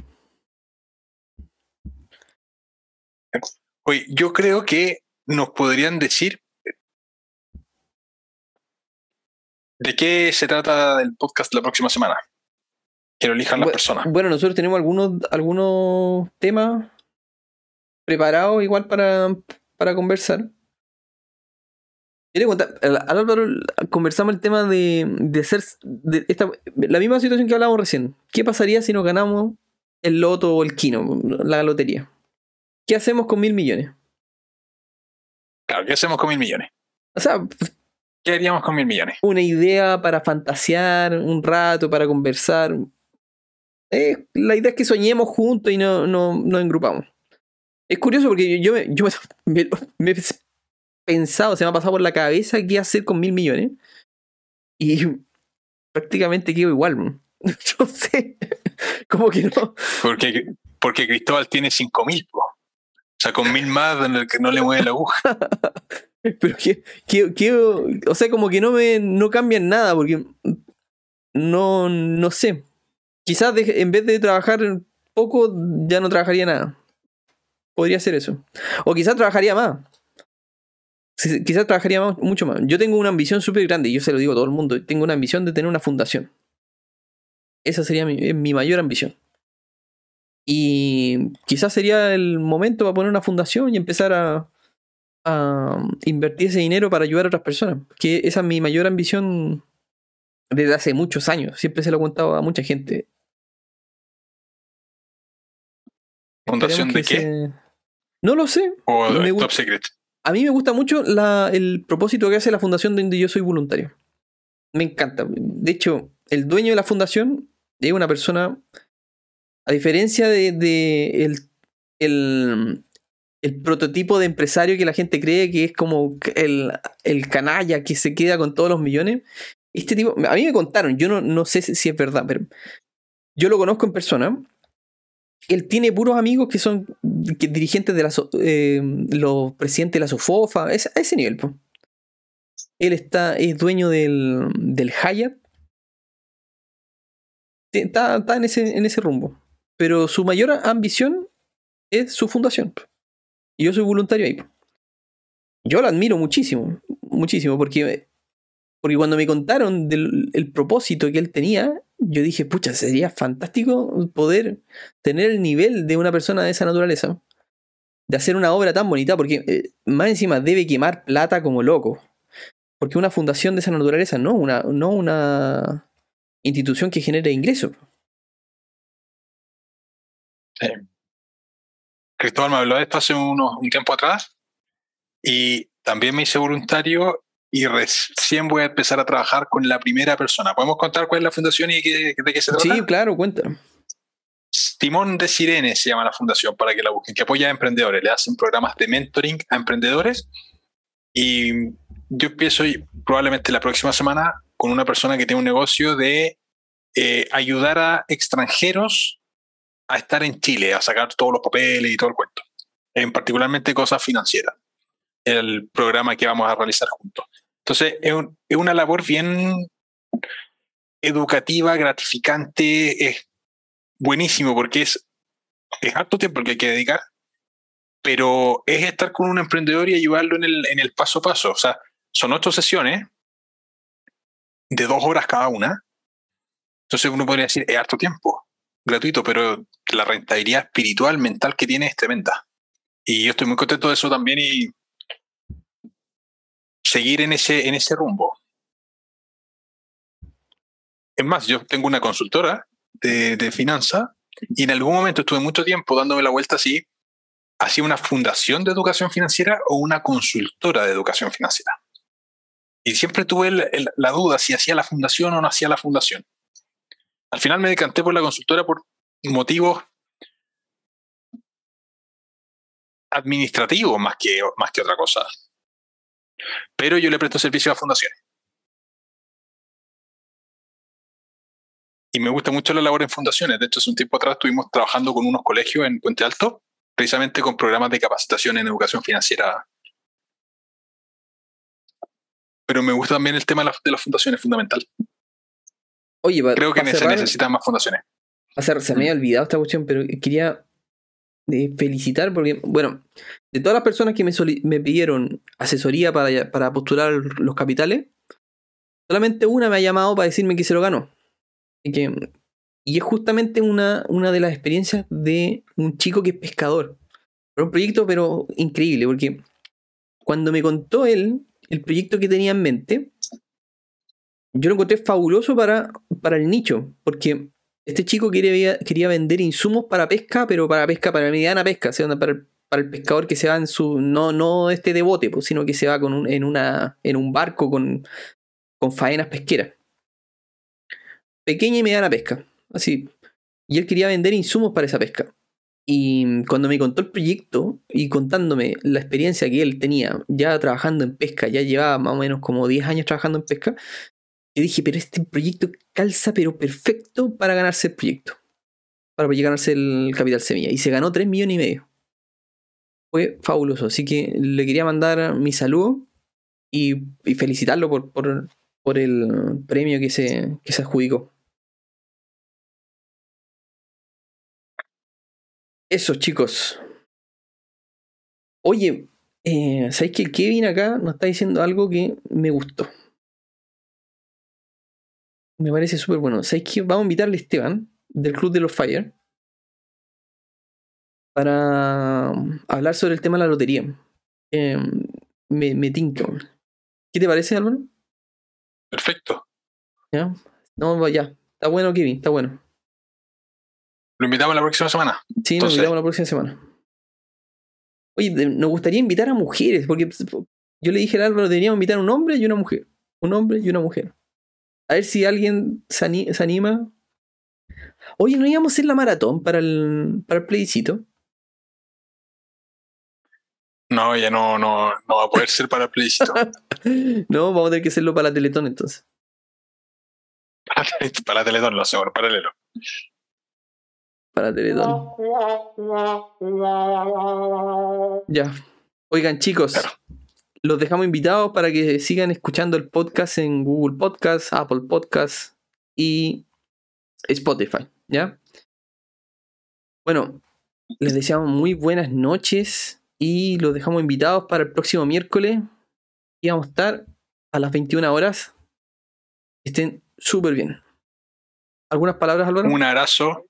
Oye, yo creo que nos podrían decir de qué se trata el podcast la próxima semana. Que lo elijan las personas. Bueno, nosotros tenemos algunos, algunos temas preparados igual para, para conversar. Quería contar, al al Álvaro conversamos el tema de, de ser de esta, la misma situación que hablábamos recién. ¿Qué pasaría si nos ganamos el loto o el kino, la lotería? ¿Qué hacemos con mil millones? Claro, ¿qué hacemos con mil millones? O sea, ¿Qué haríamos con mil millones? una idea para fantasear un rato, para conversar. Eh, la idea es que soñemos juntos y no, no, nos engrupamos. Es curioso porque yo, me, yo me, me he pensado, se me ha pasado por la cabeza qué hacer con mil millones. Y prácticamente quedo igual. No sé. Como que no. Porque, porque Cristóbal tiene cinco mil. O sea, con mil más en el que no le mueve la aguja. Pero que, que- que- o sea, como que no me no cambian nada, porque no, no sé. Quizás de- en vez de trabajar poco, ya no trabajaría nada. Podría ser eso. O quizás trabajaría más. Quizás trabajaría mucho más. Yo tengo una ambición súper grande, y yo se lo digo a todo el mundo. Tengo una ambición de tener una fundación. Esa sería mi, mi mayor ambición. Y quizás sería el momento para poner una fundación y empezar a, a invertir ese dinero para ayudar a otras personas. Que esa es mi mayor ambición desde hace muchos años. Siempre se lo he contado a mucha gente. ¿Fundación de qué? se- No lo sé. ¿O me Top gusta- Secret? A mí me gusta mucho la- el propósito que hace la fundación donde yo soy voluntario. Me encanta. De hecho, el dueño de la fundación es una persona, a diferencia de, de el, el, el prototipo de empresario que la gente cree que es como el, el canalla que se queda con todos los millones. Este tipo, a mí me contaron, yo no, no sé si es verdad, pero yo lo conozco en persona. Él tiene puros amigos que son dirigentes de la, eh, los presidentes de la SOFOFA, a ese nivel. Él está, es dueño del, del Hyatt. Está, está en, ese, en ese rumbo. Pero su mayor ambición es su fundación. Y yo soy voluntario ahí. Yo lo admiro muchísimo, muchísimo, porque, porque cuando me contaron del el propósito que él tenía, yo dije, pucha, sería fantástico poder tener el nivel de una persona de esa naturaleza, de hacer una obra tan bonita, porque eh, más encima debe quemar plata como loco. Porque una fundación de esa naturaleza no una, no una institución que genere ingresos. Cristóbal me habló de esto hace unos, un tiempo atrás y también me hice voluntario y recién voy a empezar a trabajar con la primera persona. ¿Podemos contar cuál es la fundación y de, qué se trata? Sí, claro, cuenta. Timón de Sirene se llama la fundación para que la busquen, que apoya a emprendedores. Le hacen programas de mentoring a emprendedores y yo empiezo probablemente la próxima semana con una persona que tiene un negocio de eh, ayudar a extranjeros a estar en Chile, a sacar todos los papeles y todo el cuento, en particularmente cosas financieras, el programa que vamos a realizar juntos. Entonces, es, una labor bien educativa, gratificante, es buenísimo porque es, es harto tiempo el que hay que dedicar, pero es estar con un emprendedor y ayudarlo en el, en el paso a paso. O sea, son ocho sesiones de dos horas cada una. Entonces uno podría decir, es harto tiempo gratuito, pero la rentabilidad espiritual, mental que tiene es tremenda. Y yo estoy muy contento de eso también y seguir en ese, en ese rumbo. Es más, yo tengo una consultora de, de finanzas y en algún momento estuve mucho tiempo dándome la vuelta así, hacía una fundación de educación financiera o una consultora de educación financiera. Y siempre tuve la duda si hacía la fundación o no hacía la fundación. Al final me decanté por la consultora por motivos administrativos más que, más que otra cosa. Pero yo le presto servicio a fundaciones. Y me gusta mucho la labor en fundaciones. De hecho, hace un tiempo atrás estuvimos trabajando con unos colegios en Puente Alto, precisamente con programas de capacitación en educación financiera. Pero me gusta también el tema de las fundaciones, fundamental. Oye, creo que se necesitan más fundaciones. se me había olvidado esta cuestión, pero quería eh, felicitar porque, bueno, de todas las personas que me, me pidieron asesoría para, para postular los capitales, solamente una me ha llamado para decirme que se lo ganó. Y, que, y es justamente una, una de las experiencias de un chico que es pescador. un proyecto, pero increíble, porque cuando me contó él el proyecto que tenía en mente, yo lo encontré fabuloso para, para el nicho, porque este chico quería, quería vender insumos para pesca, pero para pesca, para mediana pesca, sea, para el, para el pescador que se va en su, no, no este de bote, pues, sino que se va con en, una, en un barco con, con faenas pesqueras. Pequeña y mediana pesca, así. Y él quería vender insumos para esa pesca. Y cuando me contó el proyecto y contándome la experiencia que él tenía ya trabajando en pesca, ya llevaba más o menos como 10 años trabajando en pesca, yo dije, pero este proyecto calza, pero perfecto para ganarse el proyecto. Para ganarse el capital semilla. Y se ganó 3 millones y medio. Fue fabuloso. Así que le quería mandar mi saludo y, felicitarlo por, por, el premio que se, que se adjudicó. Eso, chicos. Oye, eh, ¿sabéis que Kevin acá nos está diciendo algo que me gustó? Me parece súper bueno. ¿Sabes qué? Vamos a invitarle a Esteban, del Club de los Fire, para um, hablar sobre el tema de la lotería. Em, me, me tinca. ¿Qué te parece, Álvaro? Perfecto. ¿Ya? No, ya. Está bueno, Kevin, está bueno. ¿Lo invitamos la próxima semana? Sí, nos invitamos la próxima semana. Oye, nos gustaría invitar a mujeres, porque yo le dije al Álvaro, teníamos invitar a un hombre y una mujer. Un hombre y una mujer. A ver si alguien se, anima. Oye, ¿no íbamos a hacer la maratón para el, para el plebiscito? No, ya no, no, no va a poder ser para el plebiscito. no, vamos a tener que hacerlo para la Teletón entonces. para la Teletón, lo hacemos, paralelo. para Teletón. Ya. Oigan, chicos, los dejamos invitados para que sigan escuchando el podcast en Google Podcast, Apple Podcast y Spotify, ¿ya? Bueno, les deseamos muy buenas noches y los dejamos invitados para el próximo miércoles. Y vamos a estar a las 21 horas. Estén súper bien. ¿Algunas palabras, Álvaro? Un abrazo.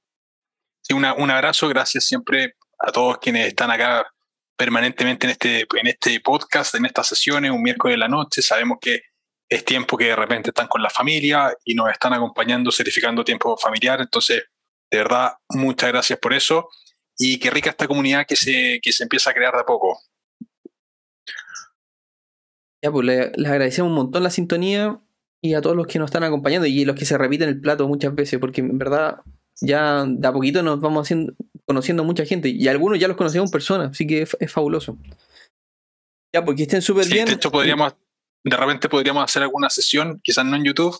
Un abrazo. Gracias siempre a todos quienes están acá permanentemente en este, en este podcast, en estas sesiones, un miércoles de la noche. Sabemos que es tiempo que de repente están con la familia y nos están acompañando, certificando tiempo familiar. Entonces, de verdad, muchas gracias por eso. Y qué rica esta comunidad que se, que se empieza a crear de a poco. Ya, pues les agradecemos un montón la sintonía y a todos los que nos están acompañando y los que se repiten el plato muchas veces, porque en verdad ya de a poquito nos vamos haciendo, conociendo mucha gente y algunos ya los conocemos en persona, así que es, fabuloso. Ya, porque estén súper bien. De hecho, podríamos, de repente podríamos hacer alguna sesión, quizás no en YouTube,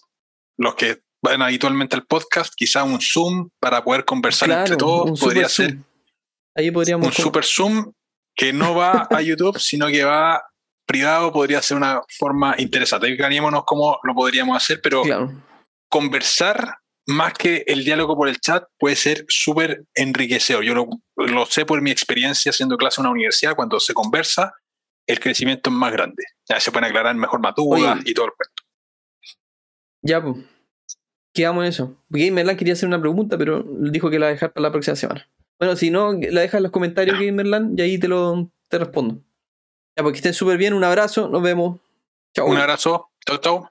los que van habitualmente al podcast, quizás un Zoom para poder conversar entre todos, podría ser. Ahí podríamos. Un super Zoom que no va a YouTube, sino que va privado podría ser una forma interesante. Veríamos cómo lo podríamos hacer, pero conversar más que el diálogo por el chat puede ser súper enriquecedor. Yo lo, sé por mi experiencia haciendo clase en una universidad, cuando se conversa, el crecimiento es más grande. Ya se pueden aclarar mejor más dudas y todo el resto. Ya, pues. Quedamos en eso. Gamerland quería hacer una pregunta, pero dijo que la dejar para la próxima semana. Bueno, si no, la dejas en los comentarios, Gamerland, y ahí te lo te respondo. Ya, porque estén súper bien. Un abrazo. Nos vemos. Chao. Un abrazo. Chao, chao.